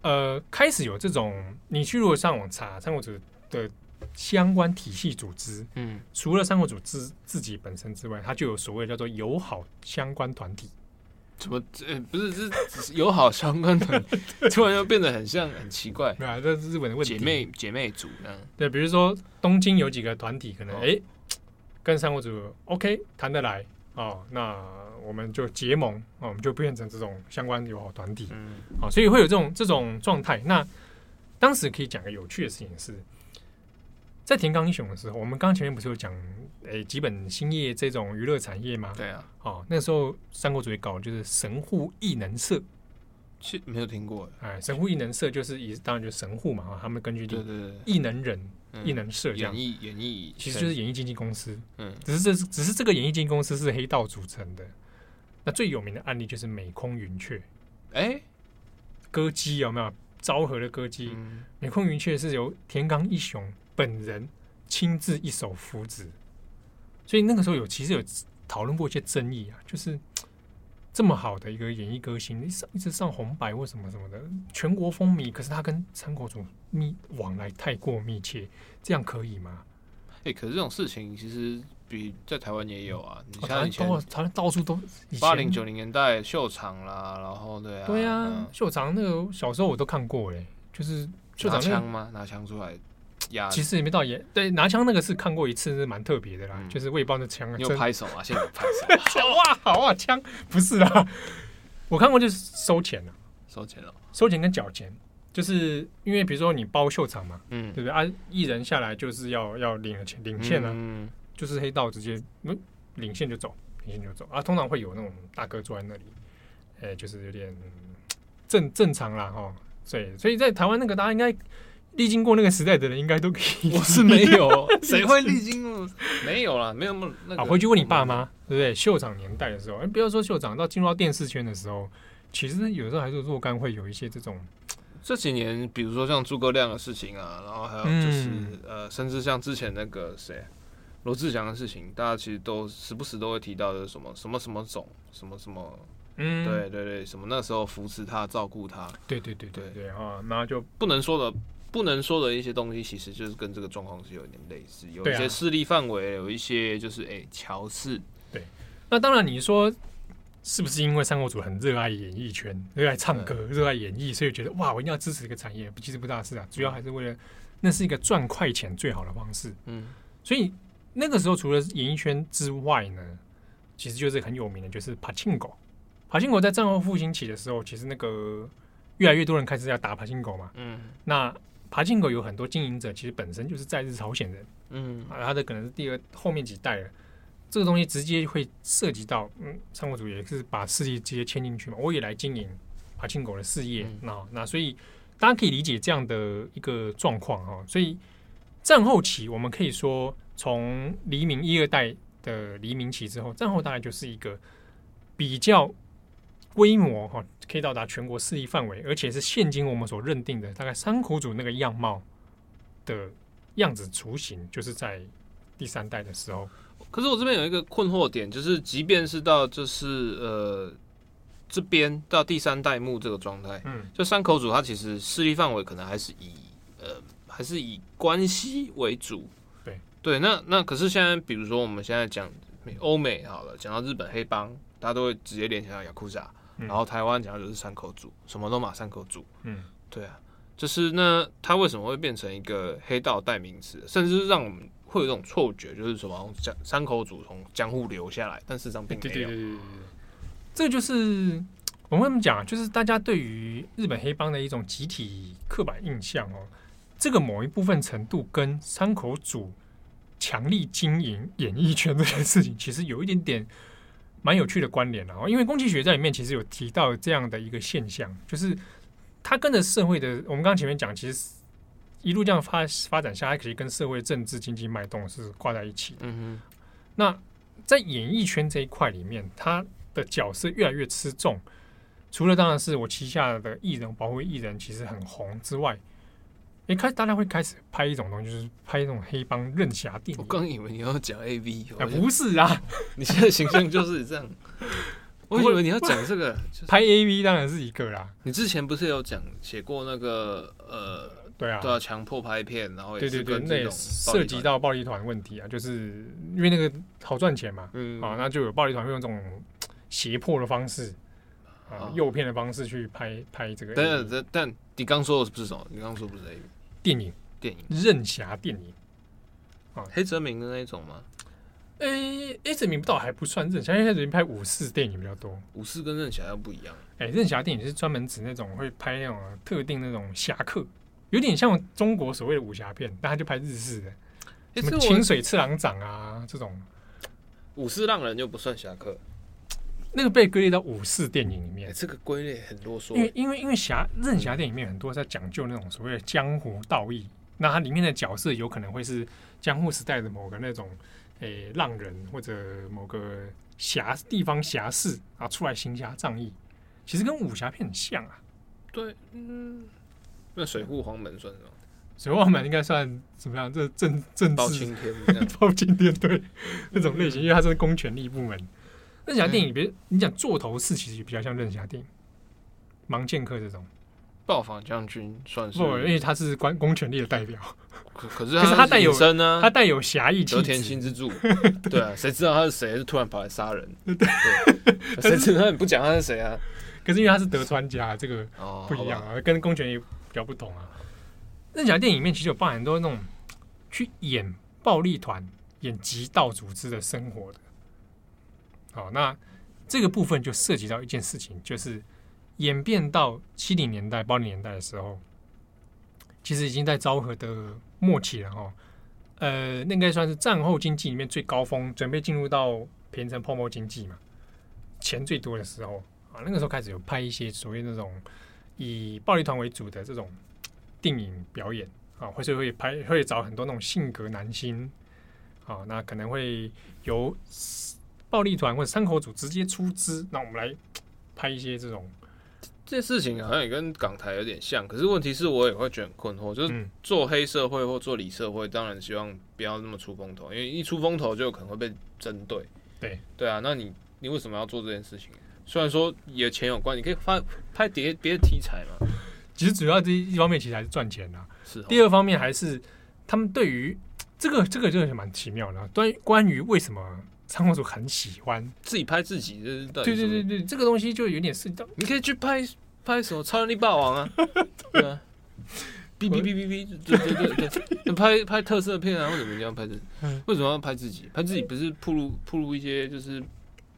呃，开始有这种，你去如果上网查三国组的相关体系组织，嗯，除了三国组自自己本身之外，它就有所谓叫做友好相关团体。怎么？呃，不是，是只是友好相关的，突然又变得很像，很奇怪。对啊，这是日本的问题。姐妹姐妹组这样。对，比如说东京有几个团体，可能哎、哦，跟三国组 OK 谈得来哦，那我们就结盟，哦，我们就变成这种相关友好团体。嗯。好，所以会有这种这种状态。那当时可以讲个有趣的事情是。在田刚英雄的时候，我们刚刚前面不是有讲，诶，几本兴业这种娱乐产业吗？对啊，哦，那个时候三国主搞就是神户异能社，是没有听过。哎，神户异能社就是以当然就是神户嘛，他们根据对对对艺能人艺能社这样，演艺演艺其实就是演艺经纪公司。嗯，只是这只是这个演艺经纪公司是黑道组成的。那最有名的案例就是美空云雀，哎，歌姬有没有？昭和的歌姬，嗯、美空云雀是由田刚一雄本人亲自一手扶植，所以那个时候有其实有讨论过一些争议啊，就是这么好的一个演艺歌星，一上一直上红白或什么什么的，全国风靡，可是他跟山口组密往来太过密切，这样可以吗？哎、欸，可是这种事情其实比在台湾也有啊。你像以前，台湾到处都八零九零年代秀场啦，然后对啊，对啊，嗯、秀场那个小时候我都看过哎，就是秀场拿枪吗？拿枪出来压？其实也没到也，对，拿枪那个是看过一次，是蛮特别的啦。嗯、就是我也不知道那枪，你有拍手啊？现在有拍手？哇，好啊，枪不是啦，我看过就是收钱了，收钱了，收钱跟缴钱。就是因为比如说你包秀场嘛，嗯，对不对啊？艺人下来就是要要领钱领现啊，嗯、就是黑道直接嗯领现就走，领现就走啊。通常会有那种大哥坐在那里，哎、欸，就是有点正正常啦哈。所以所以在台湾那个大家应该历经过那个时代的人应该都可以，我是没有，谁会历经过？没有啦，没有那么那个。回去问你爸妈，对不对？秀场年代的时候，哎，不要说秀场，到进入到电视圈的时候，其实有时候还是若干会有一些这种。这几年，比如说像诸葛亮的事情啊，然后还有就是、嗯、呃，甚至像之前那个谁，罗志祥的事情，大家其实都时不时都会提到的什么什么什么总，什么什么，嗯，对对对，什么那时候扶持他、照顾他，对对对对对啊，那就不能说的不能说的一些东西，其实就是跟这个状况是有点类似，有一些势力范围，有一些就是哎乔氏，对，那当然你说。是不是因为三国主很热爱演艺圈，热爱唱歌，热爱演艺，所以觉得哇，我一定要支持这个产业？其实不大是啊，主要还是为了那是一个赚快钱最好的方式。嗯，所以那个时候除了演艺圈之外呢，其实就是很有名的，就是柏青哥。柏青狗在战后复兴起的时候，其实那个越来越多人开始要打柏青狗嘛。嗯，那柏青哥有很多经营者，其实本身就是在日朝鲜人。嗯，啊，他的可能是第二后面几代人。这个东西直接会涉及到，嗯，三国主也是把势力直接牵进去嘛，我也来经营爬进狗的事业，那、嗯、那所以大家可以理解这样的一个状况哈。所以战后期，我们可以说从黎明一二代的黎明期之后，战后大概就是一个比较规模哈，可以到达全国势力范围，而且是现今我们所认定的大概山口组那个样貌的样子雏形，就是在第三代的时候。可是我这边有一个困惑点，就是即便是到就是呃这边到第三代目这个状态，嗯，就山口组它其实势力范围可能还是以呃还是以关系为主，对。对，那那可是现在比如说我们现在讲欧美好了，讲到日本黑帮，大家都会直接联想到雅库萨，然后台湾讲的就是山口组，什么都马山口组，嗯，对啊，就是那它为什么会变成一个黑道代名词，甚至是让我们。会有一种错觉，就是什么江山口组从江户留下来，但事实上并没有。对对对对对，这就是我们为什么讲，就是大家对于日本黑帮的一种集体刻板印象哦。这个某一部分程度跟山口组强力经营演艺圈这件事情，其实有一点点蛮有趣的关联哦。因为宫崎学在里面其实有提到这样的一个现象，就是他跟着社会的，我们刚刚前面讲，其实。一路这样发发展下来，可以跟社会、政治、经济脉动是挂在一起的。嗯哼。那在演艺圈这一块里面，他的角色越来越吃重。除了当然是我旗下的艺人，包括艺人其实很红之外，一开始大家会开始拍一种东西，就是拍那种黑帮任侠电影。我刚以为你要讲 AV，啊不是啊，你现在形象就是这样。我以为你要讲这个，就是、拍 AV 当然是一个啦。你之前不是有讲写过那个呃？对啊，都要强迫拍片，然后也是对对对，那也涉及到暴力团问题啊，就是因为那个好赚钱嘛，嗯，啊，那就有暴力团会用这种胁迫的方式啊，诱骗的方式去拍拍这个。但但但你刚说的不是什么？你刚刚说不是 A 电影？电影任侠电影啊，黑泽明的那一种吗？诶，黑泽明倒还不算任侠，因为黑泽明拍武士电影比较多，武士跟任侠又不一样。哎，任侠电影是专门指那种会拍那种特定那种侠客。有点像中国所谓的武侠片，但他就拍日式的，什么清水次郎长啊这种，武士浪人就不算侠客，那个被归类到武士电影里面。这个归类很啰嗦，因为因为因为侠任侠电影里面很多在讲究那种所谓的江湖道义，那它里面的角色有可能会是江户时代的某个那种诶、欸、浪人或者某个侠地方侠士啊出来行侠仗义，其实跟武侠片很像啊。对，嗯。那水户黄门算什么？水户黄门应该算怎么样？这政政治包青天，包青天对那种类型，因为它是公权力部门。任侠电影，别你讲座头市，其实比较像任侠电影。盲剑客这种，暴坊将军算是，不，因为他是关公权力的代表。可 可是他带有他带有侠义气质。得田心之助，对啊，谁知道他是谁？是突然跑来杀人？对，谁知道你不讲他是谁啊？可是因为他是德川家，这个不一样啊，跟公权力比较不同啊。任侠电影里面其实有包含很多那种去演暴力团、演极道组织的生活的。好，那这个部分就涉及到一件事情，就是演变到七零年代、八零年代的时候，其实已经在昭和的末期了哈。呃，那应该算是战后经济里面最高峰，准备进入到平成泡沫经济嘛，钱最多的时候啊。那个时候开始有拍一些所谓那种以暴力团为主的这种电影表演啊，或者会拍会找很多那种性格男星啊，那可能会由。暴力团或者山口组直接出资，那我们来拍一些这种这事情，好像也跟港台有点像。可是问题是我也会觉得很困惑，就是做黑社会或做里社会，当然希望不要那么出风头，因为一出风头就可能会被针对。对对啊，那你你为什么要做这件事情？虽然说也钱有关，你可以发拍别别的题材嘛。其实主要这一方面其实还是赚钱啊。是。第二方面还是他们对于这个这个就是蛮奇妙的。关关于为什么？三口组很喜欢自己拍自己，的对对对对，这个东西就有点涉及到，你可以去拍拍什么《超能力霸王》啊，对啊，哔哔哔哔哔，对对对对，拍拍特色片啊，为什么一定要拍自己？为什么要拍自己？拍自己不是铺路铺路一些就是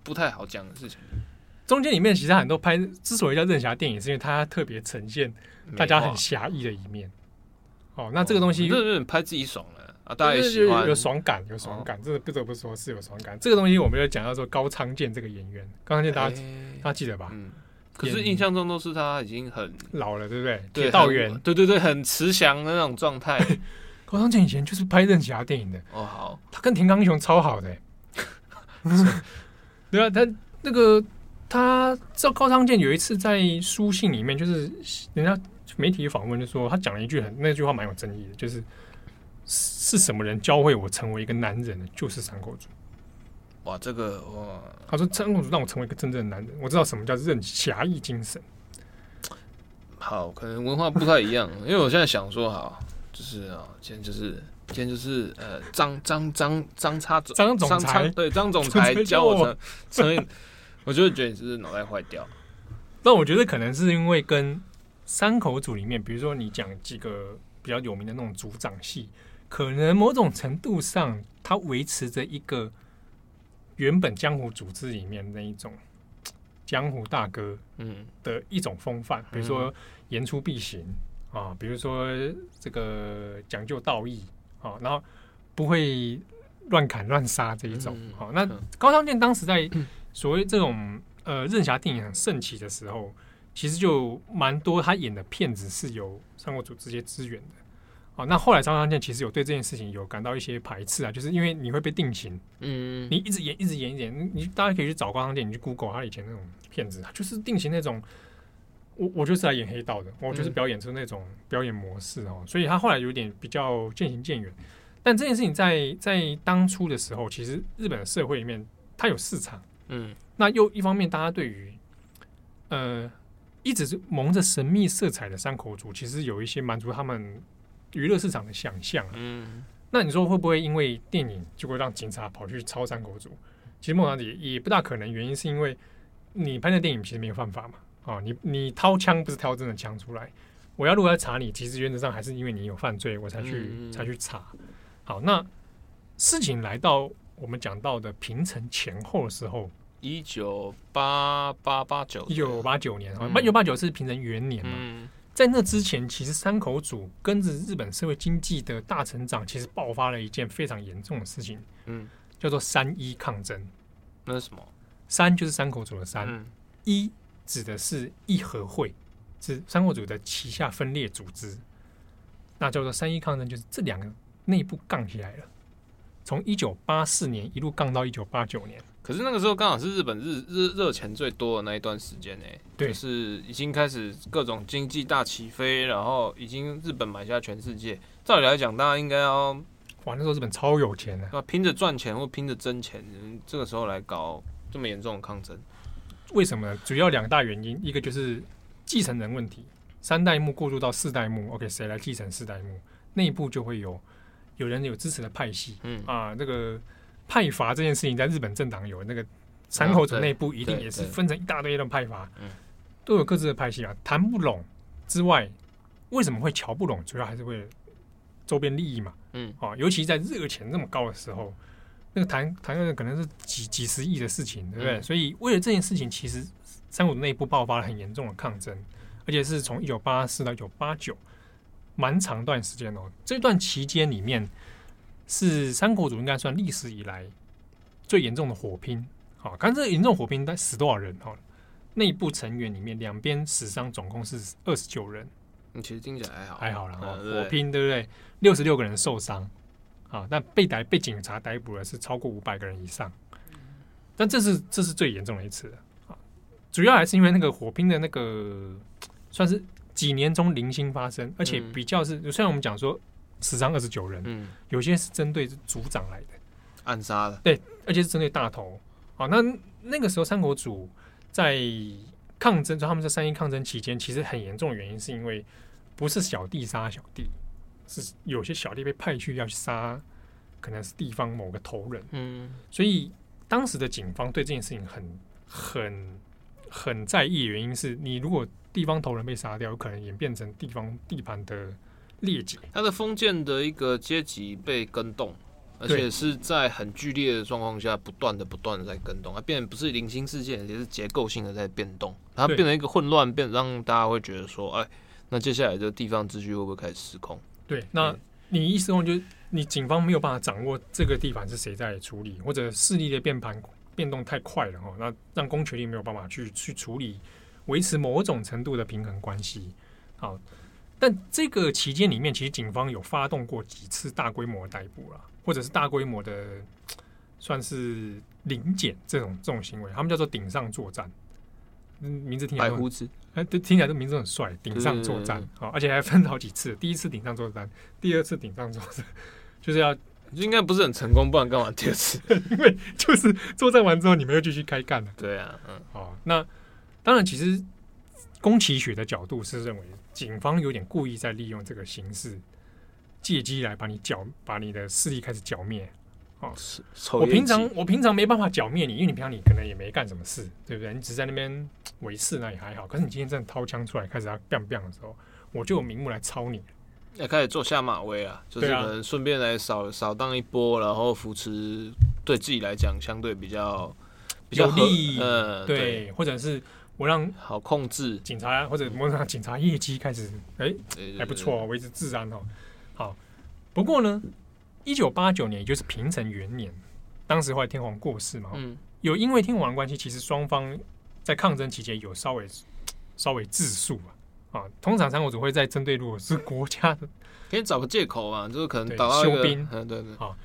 不太好讲的事情。中间里面其实很多拍，之所以叫任侠电影，是因为它特别呈现大家很侠义的一面。哦，那这个东西就是拍自己爽了。啊，大家也喜欢有爽感，有爽感，这个不得不说是有爽感。这个东西我们就讲到说高仓健这个演员，高仓健大家大家记得吧？嗯。可是印象中都是他已经很老了，对不对？铁道员，对对对，很慈祥的那种状态。高仓健以前就是拍任侠电影的。哦，好。他跟田刚雄超好的。对啊，他那个他知道高仓健有一次在书信里面，就是人家媒体访问就说他讲了一句很那句话蛮有争议的，就是。是什么人教会我成为一个男人的？就是山口组。哇，这个哇，他说山口组让我成为一个真正的男人。我知道什么叫任侠义精神。好，可能文化不太一样，因为我现在想说，好，就是啊，今天就是今天就是呃，张张张张叉总张总裁对张总裁教我成成为，我就会觉得你是脑袋坏掉。那我觉得可能是因为跟山口组里面，比如说你讲几个比较有名的那种组长戏。可能某种程度上，他维持着一个原本江湖组织里面那一种江湖大哥嗯的一种风范，比如说言出必行啊，比如说这个讲究道义啊，然后不会乱砍乱杀这一种。好，那高仓健当时在 所谓这种呃任侠电影很盛起的时候，其实就蛮多他演的片子是由三国组直接支援的。哦，那后来高仓健其实有对这件事情有感到一些排斥啊，就是因为你会被定型，嗯，你一直演，一直演，演，你大家可以去找高仓健，你去 Google 他以前那种片子，他就是定型那种，我我就是来演黑道的，我就是表演出那种表演模式哦，所以他后来有点比较渐行渐远。但这件事情在在当初的时候，其实日本的社会里面它有市场，嗯，那又一方面大家对于呃一直是蒙着神秘色彩的山口组，其实有一些满足他们。娱乐市场的想象，嗯，那你说会不会因为电影就会让警察跑去抄山口组？其实梦想也也不大可能，原因是因为你拍的电影其实没有犯法嘛，啊，你你掏枪不是掏真的枪出来，我要如果要查你，其实原则上还是因为你有犯罪，我才去才去查。好，那事情来到我们讲到的平成前后的时候，一九八八八九，一九八九年，一九八九是平成元年嘛。在那之前，其实山口组跟着日本社会经济的大成长，其实爆发了一件非常严重的事情，嗯，叫做三一抗争。那是什么？三就是山口组的三，嗯、一指的是义和会，是山口组的旗下分裂组织。那叫做三一抗争，就是这两个内部杠起来了，从一九八四年一路杠到一九八九年。可是那个时候刚好是日本日日热钱最多的那一段时间呢，对，就是已经开始各种经济大起飞，然后已经日本买下全世界。照理来讲，大家应该要，哇，那时候日本超有钱的，啊拼着赚钱或拼着挣钱，这个时候来搞这么严重的抗争，为什么？主要两大原因，一个就是继承人问题，三代目过渡到四代目，OK，谁来继承四代目？内部就会有有人有支持的派系，嗯啊，这个。派阀这件事情，在日本政党有那个山口组内部一定也是分成一大堆的派阀，都有各自的派系啊。谈不拢之外，为什么会瞧不拢？主要还是为了周边利益嘛。嗯，啊，尤其在热钱那么高的时候，那个谈谈的可能是几几十亿的事情，对不对？所以为了这件事情，其实山口组内部爆发了很严重的抗争，而且是从一九八四到一九八九，蛮长段时间哦。这段期间里面。是三国组应该算历史以来最严重的火拼，好，看这严重火拼，但死多少人？哈，内部成员里面两边死伤总共是二十九人。你其实听起来还好，还好了哈。火拼对不对？六十六个人受伤，啊，但被逮被警察逮捕的是超过五百个人以上。但这是这是最严重的一次啊，主要还是因为那个火拼的那个算是几年中零星发生，而且比较是虽然我们讲说。死伤二十九人，嗯，有些是针对组长来的暗杀的，对，而且是针对大头。好，那那个时候三国组在抗争，就他们在三一抗争期间，其实很严重的原因是因为不是小弟杀小弟，是有些小弟被派去要去杀，可能是地方某个头人，嗯，所以当时的警方对这件事情很很很在意，原因是你如果地方头人被杀掉，有可能演变成地方地盘的。劣迹，他的封建的一个阶级被更动，而且是在很剧烈的状况下，不断的、不断的在更动，它变不是零星事件，也是结构性的在变动，它变成一个混乱，变让大家会觉得说，哎，那接下来这地方秩序会不会开始失控？对，那你一失控，就你警方没有办法掌握这个地盘是谁在处理，或者势力的变盘变动太快了哈，那让公权力没有办法去去处理，维持某种程度的平衡关系，好。但这个期间里面，其实警方有发动过几次大规模的逮捕了，或者是大规模的 算是临检这种这种行为，他们叫做顶上作战。嗯，名字听起来白胡子，哎，对，听起来这名字很帅，顶上作战啊，而且还分好几次，第一次顶上作战，第二次顶上作战，就是要应该不是很成功，不然干嘛第二次？因为就是作战完之后，你们又继续开干了。对啊，嗯，好，那当然，其实宫崎雪的角度是认为。警方有点故意在利用这个形式，借机来把你剿，把你的势力开始剿灭。哦，是我平常我平常没办法剿灭你，因为你平常你可能也没干什么事，对不对？你只是在那边维视，那也还好。可是你今天真的掏枪出来开始要 biang biang 的时候，我就有名目来操你，要开始做下马威啊，就是可能顺便来扫扫荡一波，然后扶持对自己来讲相对比较比较有利，呃，对，或者是。我让好控制警察或者我让警察业绩开始哎还不错，维持治安哦。好，不过呢，一九八九年也就是平成元年，当时后来天皇过世嘛，嗯，有因为天皇的关系，其实双方在抗争期间有稍微稍微自诉啊。通常三国组会在针对如果是国家的，可以找个借口啊，就是可能休兵，对对对。好，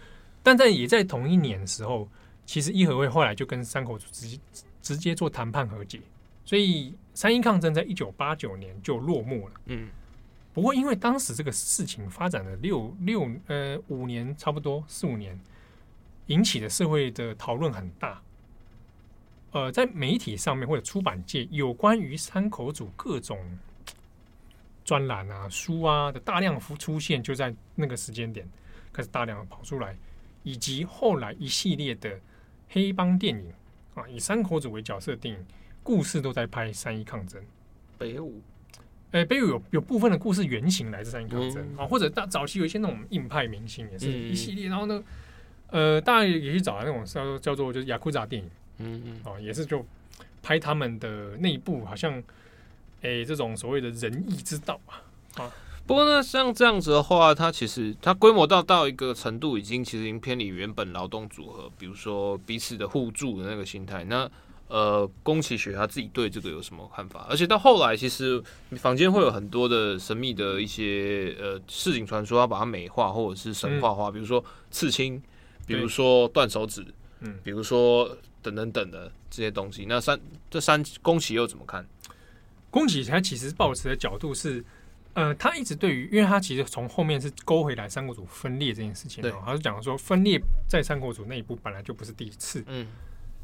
但在也在同一年的时候，其实义和会后来就跟山口组直接直接做谈判和解。所以三一抗争在一九八九年就落幕了。嗯，不过因为当时这个事情发展了六六呃五年，差不多四五年，引起的社会的讨论很大。呃，在媒体上面或者出版界，有关于山口组各种专栏啊、书啊的大量出出现，就在那个时间点开始大量的跑出来，以及后来一系列的黑帮电影啊，以山口组为角色的电影。故事都在拍三一抗争，北舞，哎、欸，北舞有有部分的故事原型来自三一抗争啊、嗯，或者大早期有一些那种硬派明星也是一系列，嗯、然后呢，呃，大家也去找那种叫叫做就是雅库扎电影，嗯嗯，哦，也是就拍他们的内部，好像哎、欸、这种所谓的仁义之道啊，啊，不过呢，像这样子的话，它其实它规模到到一个程度，已经其实已经偏离原本劳动组合，比如说彼此的互助的那个心态，那。呃，宫崎学他自己对这个有什么看法？而且到后来，其实坊间会有很多的神秘的一些呃市井传说，要把它美化或者是神话化，嗯、比如说刺青比如说断手指，嗯，比如说等等等的这些东西。那三这三宫崎又怎么看？宫崎他其实抱持的角度是，呃，他一直对于，因为他其实从后面是勾回来三国组分裂这件事情，对，他是讲说分裂在三国组内部本来就不是第一次，嗯，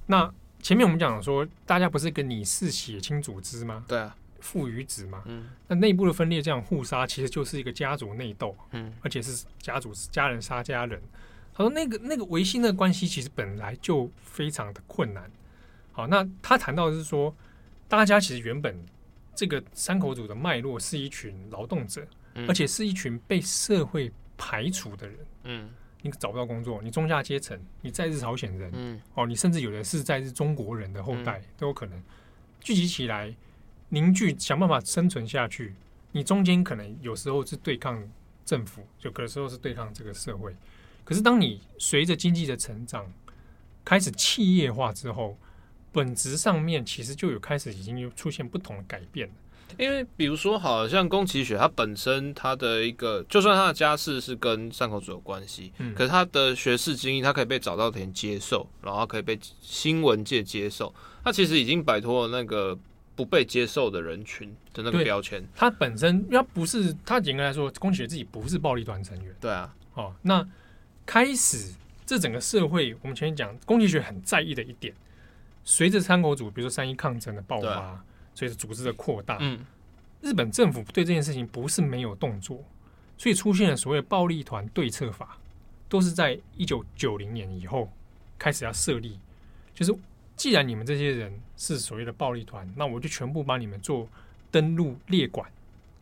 那前面我们讲说，大家不是跟你是血亲组织吗？对啊。父与子嘛，嗯，那内部的分裂这样互杀，其实就是一个家族内斗，嗯，而且是家族家人杀家人。他说那个那个维系的关系其实本来就非常的困难。好，那他谈到的是说，大家其实原本这个山口组的脉络是一群劳动者，嗯，而且是一群被社会排除的人，嗯，你找不到工作，你中下阶层，你在日朝鲜人，嗯，哦，你甚至有的是在日中国人的后代，嗯，都有可能聚集起来。凝聚，想办法生存下去。你中间可能有时候是对抗政府，有的时候是对抗这个社会。可是当你随着经济的成长，开始企业化之后，本质上面其实就有开始已经有出现不同的改变。因为比如说，好像宫崎雪他本身他的一个，就算他的家世是跟山口组有关系，嗯，可是他的学士精英，他可以被早稻田接受，然后可以被新闻界接受，他其实已经摆脱了那个。不被接受的人群的那个标签，他本身，因为他不是，他严格来说，宫崎雪自己不是暴力团成员。对啊，哦，那开始这整个社会，我们前面讲，宫崎雪很在意的一点，随着山口组，比如说三一抗争的爆发，随着组织的扩大，嗯，日本政府对这件事情不是没有动作，所以出现了所谓暴力团对策法，都是在一九九零年以后开始要设立，就是。既然你们这些人是所谓的暴力团，那我就全部帮你们做登陆列管。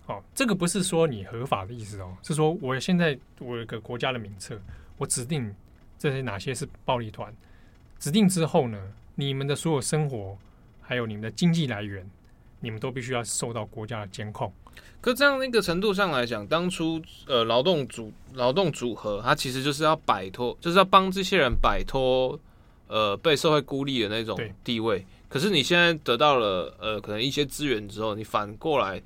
哦，这个不是说你合法的意思哦，是说我现在我有一个国家的名册，我指定这些哪些是暴力团，指定之后呢，你们的所有生活还有你们的经济来源，你们都必须要受到国家的监控。可这样一个程度上来讲，当初呃劳动组劳动组合，它其实就是要摆脱，就是要帮这些人摆脱。呃，被社会孤立的那种地位，可是你现在得到了呃，可能一些资源之后，你反过来，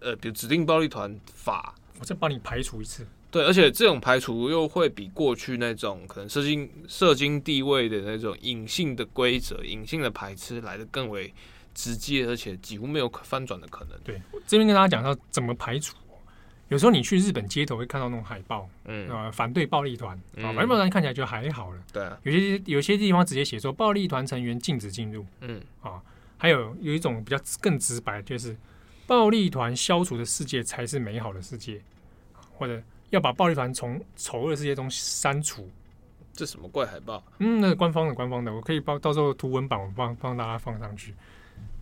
呃，比如指定暴力团法，我再帮你排除一次。对，而且这种排除又会比过去那种可能社经社经地位的那种隐性的规则、隐性的排斥来的更为直接，而且几乎没有可翻转的可能。对，这边跟大家讲到怎么排除。有时候你去日本街头会看到那种海报，嗯，呃，反对暴力团啊，反对暴力团看起来就还好了。对啊，有些有些地方直接写说暴力团成员禁止进入，嗯，啊，还有有一种比较更直白，就是暴力团消除的世界才是美好的世界，或者要把暴力团从丑恶的世界中删除。这什么怪海报？嗯，那是官方的官方的，我可以帮到时候图文版我帮帮大家放上去。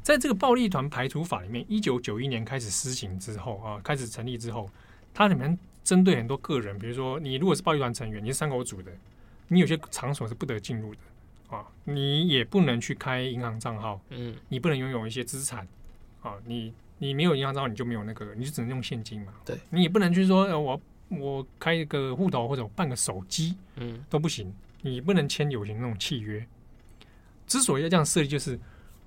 在这个暴力团排除法里面，一九九一年开始施行之后啊，开始成立之后，它里面针对很多个人，比如说你如果是暴力团成员，你是三口组的，你有些场所是不得进入的啊，你也不能去开银行账号，嗯，你不能拥有一些资产啊，你你没有银行账号，你就没有那个，你就只能用现金嘛，对，你也不能去说呃我我开一个户头或者我办个手机，嗯，都不行，你不能签有形那种契约。之所以要这样设立，就是。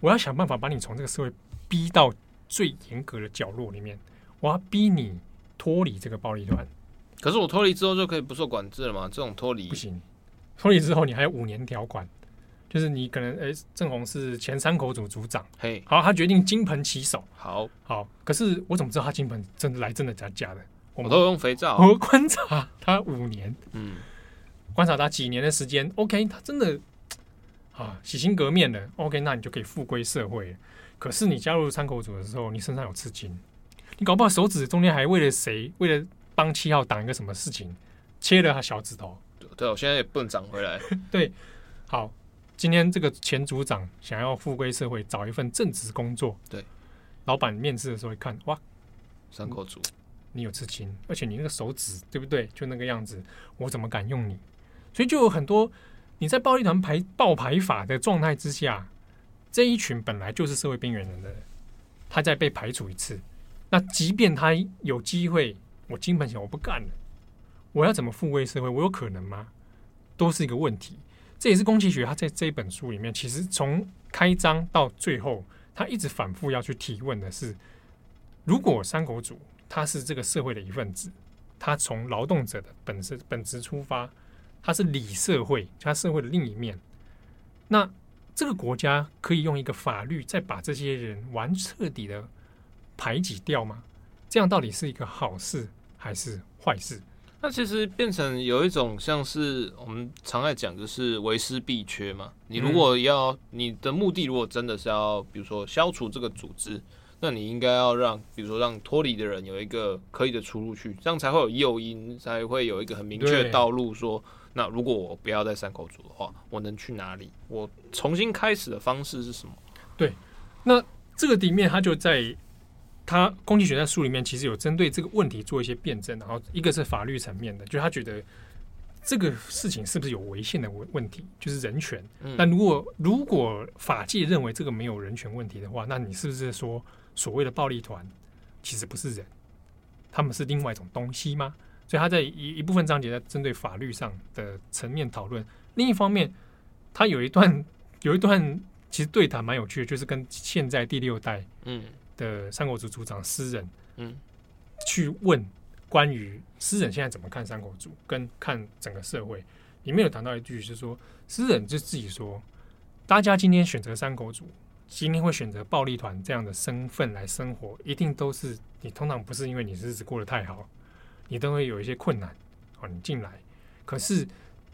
我要想办法把你从这个社会逼到最严格的角落里面，我要逼你脱离这个暴力团。可是我脱离之后就可以不受管制了吗？这种脱离？不行，脱离之后你还有五年条款，就是你可能诶，正红是前三口组组长，嘿，好，他决定金盆洗手，好。好，可是我怎么知道他金盆真的来真的假假的？我都用肥皂，我观察他五年，嗯，观察他几年的时间，OK，他真的。啊，洗心革面了，OK，那你就可以复归社会。可是你加入三口组的时候，你身上有刺青，你搞不好手指中间还为了谁，为了帮七号挡一个什么事情，切了他小指头。对，我现在也不能长回来。对，好，今天这个前组长想要复归社会，找一份正职工作。对，老板面试的时候一看，哇，山口组，你有刺青，而且你那个手指，对不对？就那个样子，我怎么敢用你？所以就有很多。你在暴力团排爆排法的状态之下，这一群本来就是社会边缘人的人，他再被排除一次，那即便他有机会，我金盆洗手我不干了，我要怎么复位社会？我有可能吗？都是一个问题。这也是宫崎学他在这一本书里面，其实从开章到最后，他一直反复要去提问的是：如果山口组他是这个社会的一份子，他从劳动者的本身本质出发。它是理社会，它社会的另一面。那这个国家可以用一个法律再把这些人完彻底的排挤掉吗？这样到底是一个好事还是坏事？那其实变成有一种像是我们常爱讲，就是为师必缺嘛。你如果要你的目的，如果真的是要，比如说消除这个组织，那你应该要让，比如说让脱离的人有一个可以的出路去，这样才会有诱因，才会有一个很明确的道路。说，那如果我不要在山口组的话，我能去哪里？我重新开始的方式是什么？对，那这个里面他就在。他宫崎骏在书里面其实有针对这个问题做一些辩证，然后一个是法律层面的，就他觉得这个事情是不是有违宪的问问题，就是人权。那如果如果法界认为这个没有人权问题的话，那你是不是说所谓的暴力团其实不是人，他们是另外一种东西吗？所以他在一一部分章节在针对法律上的层面讨论。另一方面，他有一段 有一段其实对谈蛮有趣的，就是跟现在第六代嗯。的三国族族长诗人，嗯，去问关于诗人现在怎么看三国组，跟看整个社会，里面有谈到一句，是说诗人就自己说，大家今天选择三国组，今天会选择暴力团这样的身份来生活，一定都是你通常不是因为你日子过得太好，你都会有一些困难哦，你进来，可是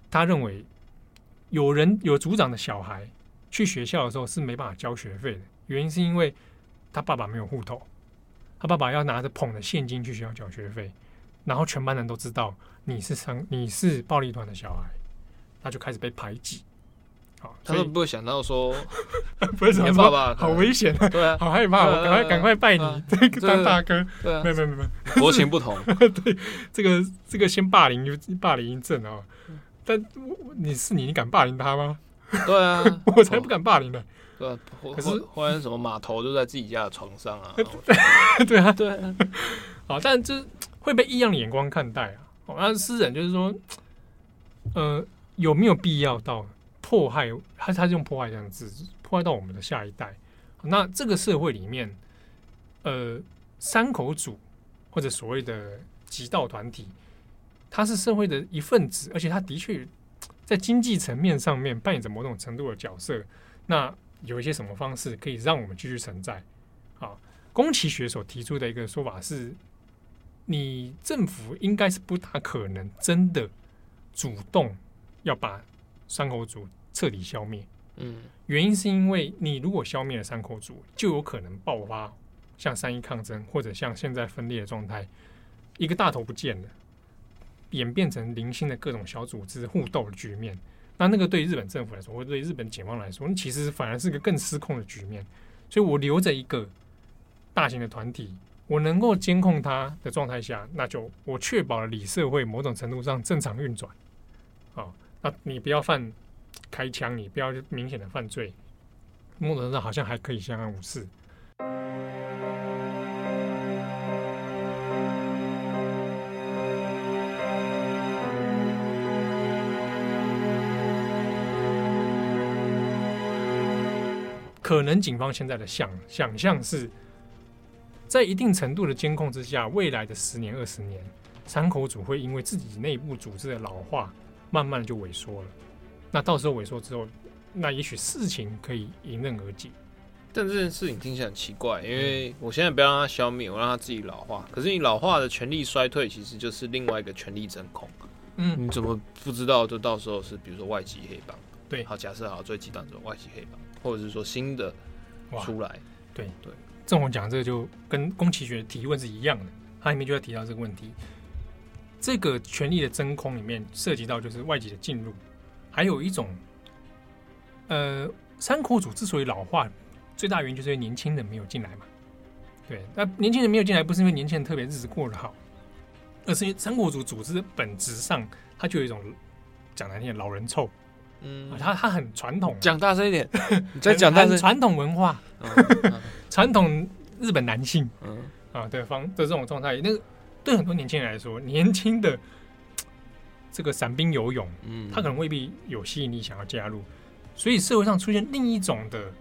他认为有人有组长的小孩去学校的时候是没办法交学费的，原因是因为。他爸爸没有户头，他爸爸要拿着捧着现金去学校缴学费，然后全班人都知道你是生你是暴力团的小孩，他就开始被排挤。好，他都不会想到说，不是你爸爸好危险啊，对啊，好害怕，我赶快赶快拜你这个当大哥。对啊，没有没有没有，国情不同。对，这个这个先霸凌就霸凌一阵啊，但你是你，你敢霸凌他吗？对啊，我才不敢霸凌呢。对，可是或者什么码头就在自己家的床上啊？对啊，对啊。好，但这会被异样的眼光看待啊。那诗人就是说，呃，有没有必要到迫害？他他是用迫害这样的字，迫害到我们的下一代。那这个社会里面，呃，山口组或者所谓的极道团体，他是社会的一份子，而且他的确在经济层面上面扮演着某种程度的角色。那有一些什么方式可以让我们继续存在？啊，宫崎学所提出的一个说法是，你政府应该是不大可能真的主动要把山口组彻底消灭。嗯，原因是因为你如果消灭了山口组，就有可能爆发像三一抗争或者像现在分裂的状态，一个大头不见了，演变成零星的各种小组织互斗的局面。那那个对日本政府来说，或者对日本警方来说，那其实反而是个更失控的局面。所以我留着一个大型的团体，我能够监控它的状态下，那就我确保了里社会某种程度上正常运转。好，那你不要犯开枪，你不要明显的犯罪，某种程度上好像还可以相安无事。可能警方现在的想想象是，在一定程度的监控之下，未来的十年、二十年，山口组会因为自己内部组织的老化，慢慢就萎缩了。那到时候萎缩之后，那也许事情可以迎刃而解。但这件事情听起来很奇怪，因为我现在不要让它消灭，我让它自己老化。可是你老化的权力衰退，其实就是另外一个权力真空。嗯，你怎么不知道？就到时候是比如说外籍黑帮。对，好，假设好最极端这种外籍黑帮。或者是说新的出来，对对，正我讲这个就跟宫崎骏的提问是一样的，他里面就要提到这个问题。这个权力的真空里面涉及到就是外籍的进入，还有一种，呃，山口组之所以老化，最大原因就是因为年轻人没有进来嘛。对，那年轻人没有进来，不是因为年轻人特别日子过得好，而是因为三国组组织的本质上，它就有一种讲难听的老人臭。嗯，他他很传统，讲大声一点，你再讲大声。传统文化，传统日本男性，嗯。啊对方的这种状态，那个对很多年轻人来说，年轻的这个伞兵游泳，嗯，他可能未必有吸引力想要加入，所以社会上出现另一种的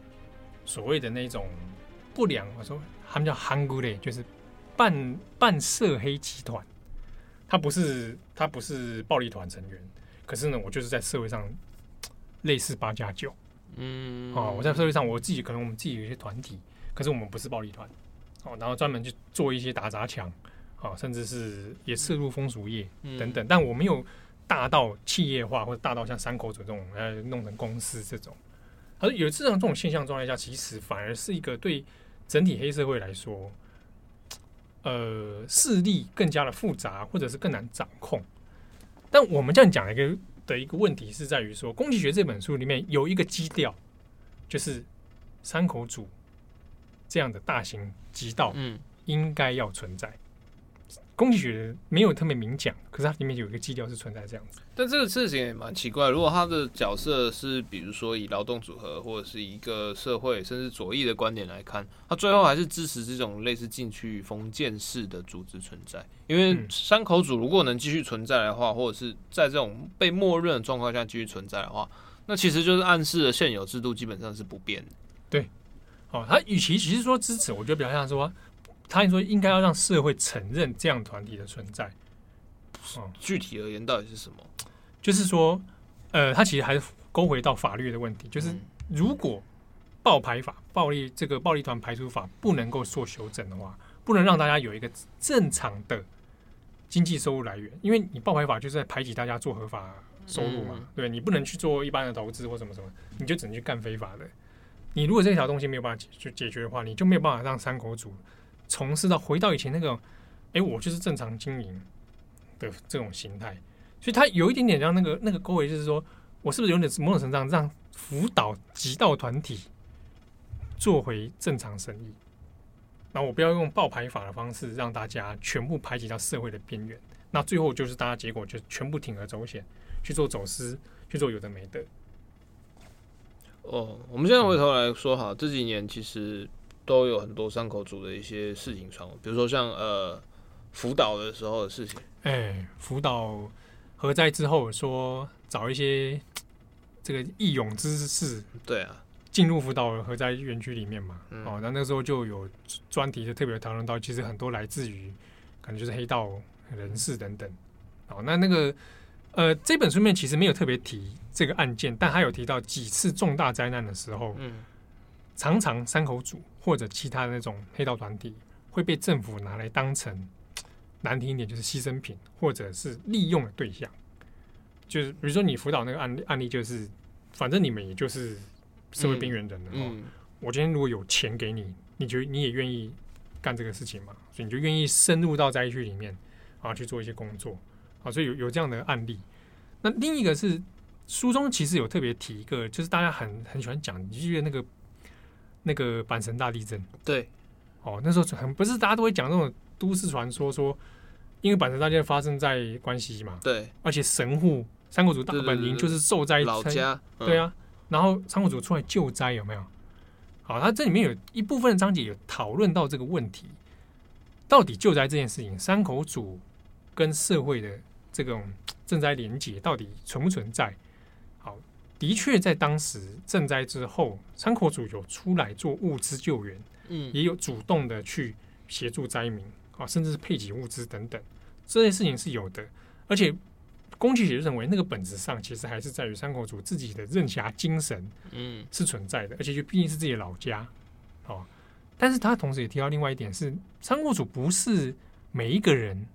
所谓的那种不良，我说他们叫韩国类，就是半半涉黑集团，他不是他不是暴力团成员。可是呢，我就是在社会上类似八加九，嗯，哦，我在社会上我自己可能我们自己有一些团体，可是我们不是暴力团，哦，然后专门去做一些打砸抢，啊、哦，甚至是也涉入风俗业等等，嗯、但我没有大到企业化或者大到像山口组这种呃弄成公司这种。而有这种这种现象状态下，其实反而是一个对整体黑社会来说，呃，势力更加的复杂，或者是更难掌控。但我们这样讲一个的一个问题是在于说，《攻击学》这本书里面有一个基调，就是山口组这样的大型极道，嗯，应该要存在。攻击学没有特别明讲，可是它里面有一个基调是存在这样子。但这个事情也蛮奇怪，如果他的角色是比如说以劳动组合或者是一个社会甚至左翼的观点来看，他最后还是支持这种类似禁区封建式的组织存在。因为山口组如果能继续存在的话，或者是在这种被默认的状况下继续存在的话，那其实就是暗示了现有制度基本上是不变的。对，哦，他与其其实说支持，我觉得比较像说。他说应该要让社会承认这样团体的存在。嗯，具体而言到底是什么？就是说，呃，他其实还是勾回到法律的问题，就是如果爆排法、暴力这个暴力团排除法不能够做修正的话，不能让大家有一个正常的经济收入来源，因为你爆排法就是在排挤大家做合法收入嘛，嗯、对，你不能去做一般的投资或什么什么，你就只能去干非法的。你如果这条东西没有办法解决解决的话，你就没有办法让三口组。从事到回到以前那个，哎、我就是正常经营的这种形态，所以他有一点点让那个那个勾维，就是说我是不是有点某种程度上让辅导极道团体做回正常生意，那我不要用爆牌法的方式让大家全部排挤到社会的边缘，那最后就是大家结果就全部铤而走险去做走私，去做有的没的。哦，我们现在回头来说哈，这几年其实。都有很多山口组的一些事情传闻，比如说像呃福岛的时候的事情。哎、欸，福岛核灾之后说找一些 这个义勇之士，对啊，进入福岛核灾园区里面嘛。嗯、哦，那那时候就有专题就特别讨论到，其实很多来自于可能就是黑道人士等等。哦，那那个呃这本书面其实没有特别提这个案件，但他有提到几次重大灾难的时候，嗯。常常山口组或者其他的那种黑道团体会被政府拿来当成难听一点就是牺牲品，或者是利用的对象。就是比如说你辅导那个案例案例，就是反正你们也就是社会边缘人了。嗯，我今天如果有钱给你，你觉得你也愿意干这个事情嘛？所以你就愿意深入到灾区里面啊去做一些工作啊。所以有有这样的案例。那另一个是书中其实有特别提一个，就是大家很很喜欢讲，你记得那个。那个阪神大地震，对，哦，那时候很不是大家都会讲那种都市传说，说因为阪神大地震发生在关西嘛，对，而且神户三口组大本营就是受灾老家，嗯、对啊，然后三口组出来救灾有没有？好，它这里面有一部分的章节有讨论到这个问题，到底救灾这件事情，山口组跟社会的这种 赈灾连结到底存不存在？的确，在当时赈灾之后，山口组有出来做物资救援，嗯，也有主动的去协助灾民啊，甚至是配给物资等等，这些事情是有的。而且，宫崎也认为，那个本质上其实还是在于山口组自己的任侠精神，嗯，是存在的。而且，就毕竟是自己的老家，哦。但是他同时也提到另外一点是，山口组不是每一个人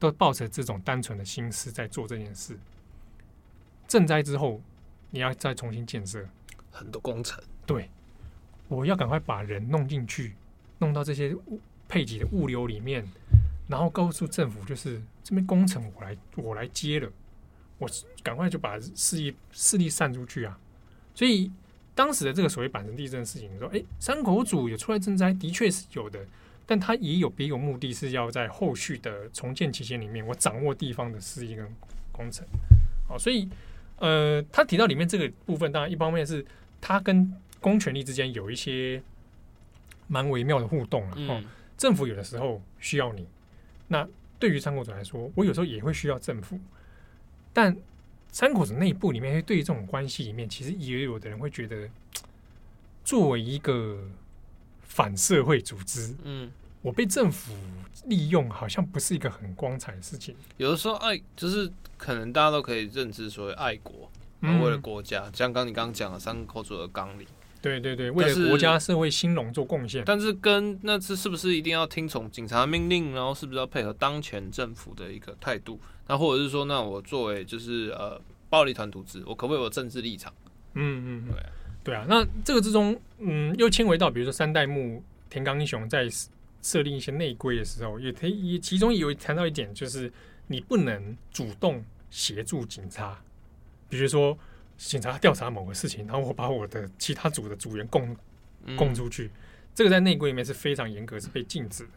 都抱着这种单纯的心思在做这件事。赈灾之后。你要再重新建设。很多工程，对，我要赶快把人弄进去，弄到这些物配给的物流里面，然后告诉政府，就是这边工程我来我来接了，我赶快就把势力势力散出去啊！所以当时的这个所谓阪神地震的事情，说，哎，山口组有出来赈灾，的确是有的，但他也有别有目的，是要在后续的重建期间里面，我掌握地方的势力跟工程，好，所以。呃，他提到里面这个部分，当然一方面是他跟公权力之间有一些蛮微妙的互动了。哦，政府有的时候需要你，那对于山口组来说，我有时候也会需要政府。但山口组内部里面，对于这种关系里面，其实也有的人会觉得，作为一个反社会组织，嗯，我被政府利用，好像不是一个很光彩的事情。有的时候爱就是可能大家都可以认知所谓爱国，嗯、为了国家，像刚你刚刚讲的三个口组的纲领。对对对，为了国家社会兴隆做贡献。但是跟那次是不是一定要听从警察命令，然后是不是要配合当前政府的一个态度？那或者是说，那我作为就是呃暴力团组织，我可不可以有政治立场？嗯嗯，对啊，对啊。那这个之中，嗯，又牵回到比如说三代目田冈英雄在设定一些内规的时候，也可以也其中有谈到一点，就是你不能主动协助警察，比如说。警察调查某个事情，然后我把我的其他组的组员供供出去，这个在内规里面是非常严格，是被禁止的。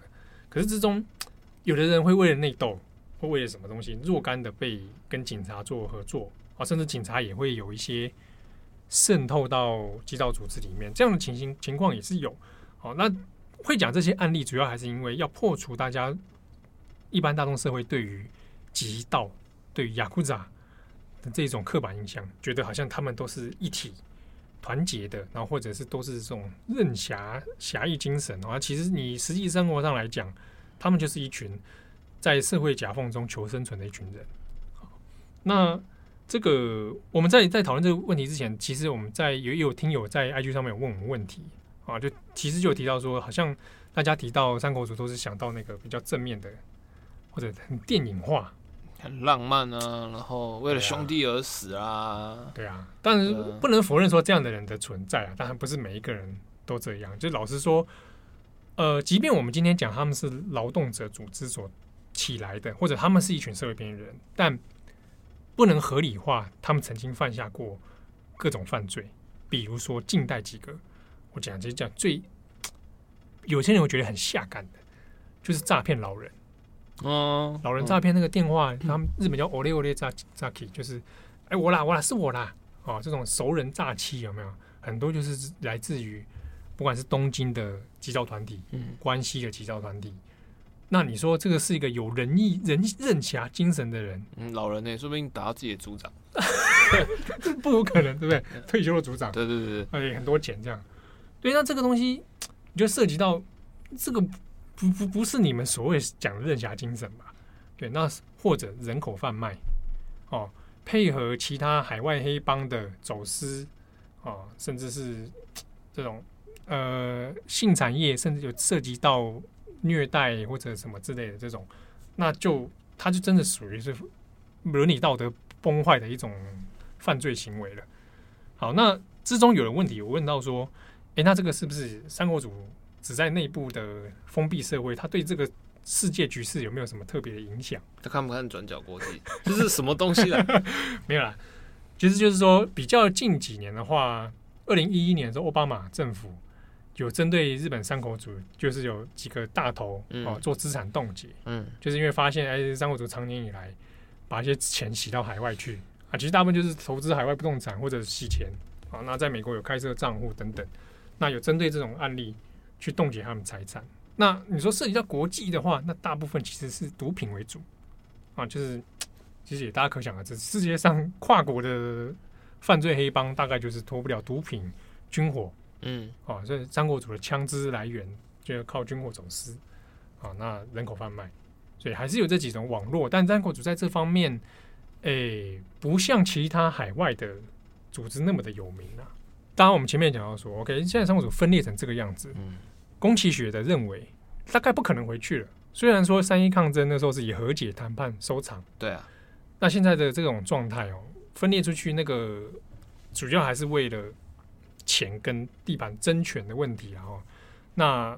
可是之中，有的人会为了内斗，会为了什么东西，若干的被跟警察做合作啊，甚至警察也会有一些渗透到基道组织里面，这样的情形情况也是有。好，那会讲这些案例，主要还是因为要破除大家一般大众社会对于极道、对于雅库扎的。这种刻板印象，觉得好像他们都是一体团结的，然后或者是都是这种任侠侠义精神啊。其实你实际生活上来讲，他们就是一群在社会夹缝中求生存的一群人。那这个我们在在讨论这个问题之前，其实我们在有有听友在 IG 上面有问我们问题啊，就其实就有提到说，好像大家提到三国组都是想到那个比较正面的，或者很电影化。很浪漫啊，然后为了兄弟而死啊，对啊，但是不能否认说这样的人的存在啊，当然不是每一个人都这样。就老实说，呃，即便我们今天讲他们是劳动者组织所起来的，或者他们是一群社会边缘人，但不能合理化他们曾经犯下过各种犯罪。比如说近代几个，我讲就是讲最有些人会觉得很下感的，就是诈骗老人。哦，老人诈骗那个电话，他们日本叫 ole ole 诈诈欺，就是，哎，我啦我啦是我啦，哦，这种熟人诈欺有没有？很多就是来自于不管是东京的急招团体，嗯，关西的急招团体。那你说这个是一个有仁义仁任侠精神的人？嗯，老人呢，说不定打到自己的组长，不无可能，对不对？退休的组长，对对对对，而且很多钱这样。对，那这个东西你就涉及到这个。不不不是你们所谓讲的任侠精神吧？对，那或者人口贩卖，哦，配合其他海外黑帮的走私，哦，甚至是这种呃性产业，甚至有涉及到虐待或者什么之类的这种，那就他就真的属于是伦理道德崩坏的一种犯罪行为了。好，那之中有人问题，我问到说，诶，那这个是不是三国主？只在内部的封闭社会，他对这个世界局势有没有什么特别的影响？他看不看转角国际？这是什么东西啊？没有啦，其实就是说，比较近几年的话，二零一一年的时候，奥巴马政府有针对日本三口组，就是有几个大头哦做资产冻结，嗯，就是因为发现哎，三口组长年以来把一些钱洗到海外去啊，其实大部分就是投资海外不动产或者洗钱啊，那在美国有开设账户等等，那有针对这种案例。去冻结他们财产。那你说涉及到国际的话，那大部分其实是毒品为主啊，就是 其实也大家可想而知，世界上跨国的犯罪黑帮大概就是脱不了毒品、军火，嗯，啊，所以三国主的枪支来源就要靠军火走私啊，那人口贩卖，所以还是有这几种网络。但张国主在这方面，诶、欸，不像其他海外的组织那么的有名啊。当然，我们前面讲到说，OK，现在三国组分裂成这个样子，嗯。宫崎雪的认为，大概不可能回去了。虽然说三一抗争那时候是以和解谈判收场，对啊。那现在的这种状态哦，分裂出去那个主要还是为了钱跟地盘争权的问题啊。那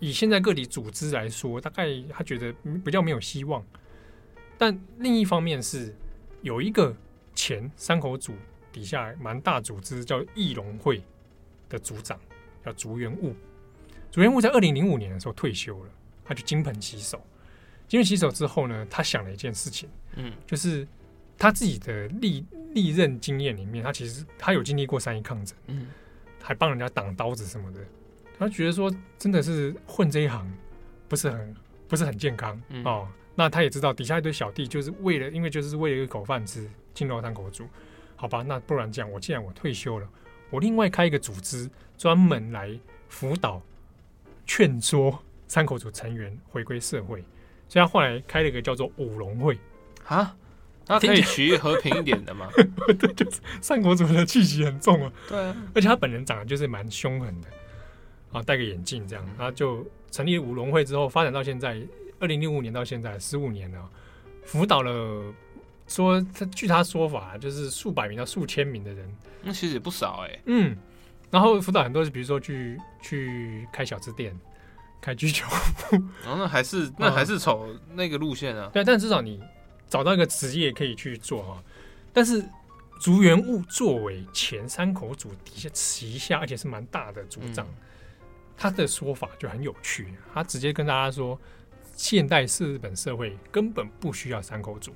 以现在个体组织来说，大概他觉得比较没有希望。但另一方面是有一个前山口组底下蛮大组织叫义龙会的组长叫竹原悟。竹原悟在二零零五年的时候退休了，他就金盆洗手。金盆洗手之后呢，他想了一件事情，嗯，就是他自己的历历任经验里面，他其实他有经历过三一抗争，嗯，还帮人家挡刀子什么的。他觉得说，真的是混这一行不是很不是很健康，嗯，哦。那他也知道底下一堆小弟就是为了，因为就是为了一个口饭吃，进入山口组，好吧？那不然这样，我既然我退休了，我另外开一个组织，专门来辅导。劝说三口组成员回归社会，所以他后来开了一个叫做五龙会啊。他可以取和平一点的嘛？对，就是山口组的气息很重啊。对啊，而且他本人长得就是蛮凶狠的啊，戴个眼镜这样，他就成立五龙会之后，发展到现在，二零零五年到现在十五年了，辅导了说他据他说法，就是数百名到数千名的人，那其实也不少哎、欸。嗯，然后辅导很多是比如说去去开小吃店、开居酒屋，然后那还是那还是走那个路线啊。对，但至少你。找到一个职业可以去做哈，但是竹原物作为前山口组底下旗下，而且是蛮大的组长，他的说法就很有趣。他直接跟大家说，现代式日本社会根本不需要山口组，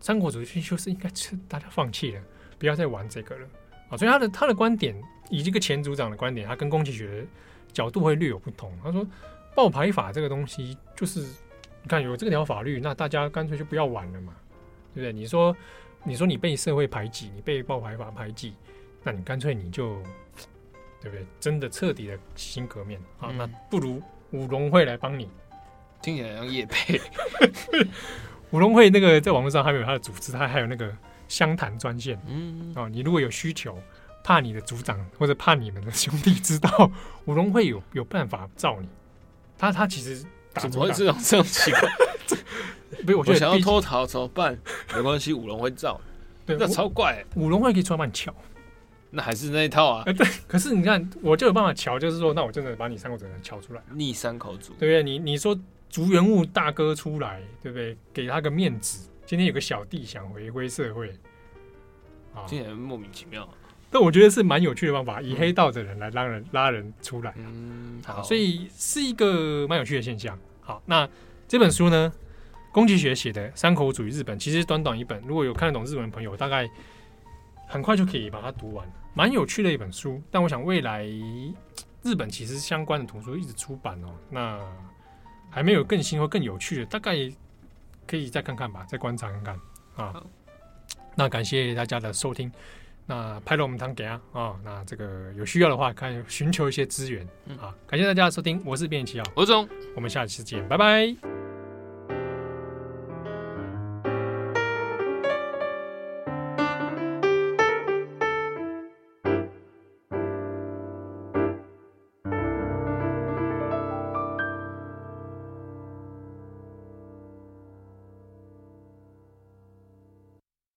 山口组就是应该是大家放弃了，不要再玩这个了啊。所以他的他的观点，以这个前组长的观点，他跟宫崎学的角度会略有不同。他说，爆牌法这个东西就是。你看有这条法律，那大家干脆就不要玩了嘛，对不对？你说，你说你被社会排挤，你被爆牌法排挤，那你干脆你就，对不对？真的彻底的洗心革面啊！那不如五龙会来帮你，听起来像业配。五龙会那个在网络上还有他的组织，他还有那个湘潭专线。嗯哦，你如果有需求，怕你的组长或者怕你们的兄弟知道，五龙会有有办法罩你。他他其实。怎么会这种这种奇怪？不是，我想要脱逃怎么办？没关系，五龙会罩。对，那超怪、欸。五龙会可以出来帮你乔，那还是那一套啊。欸、对，可是你看，我就有办法乔，就是说，那我真的把你三口组的人乔出来，逆三口组，对不对？你你说竹原物大哥出来，对不对？给他个面子。今天有个小弟想回归社会，啊，听起来莫名其妙。但我觉得是蛮有趣的方法，以黑道的人来拉人、嗯、拉人出来。嗯，好，所以是一个蛮有趣的现象。好，那这本书呢，宫崎学写的《山口组与日本》，其实短短一本，如果有看得懂日文的朋友，大概很快就可以把它读完，蛮有趣的一本书。但我想未来日本其实相关的图书一直出版哦，那还没有更新或更有趣的，大概可以再看看吧，再观察看看啊。那感谢大家的收听。那拍了我们堂给啊啊，那这个有需要的话，看寻求一些资源啊。感谢大家的收听，我是编辑七号，我是钟，我们下期见，拜拜。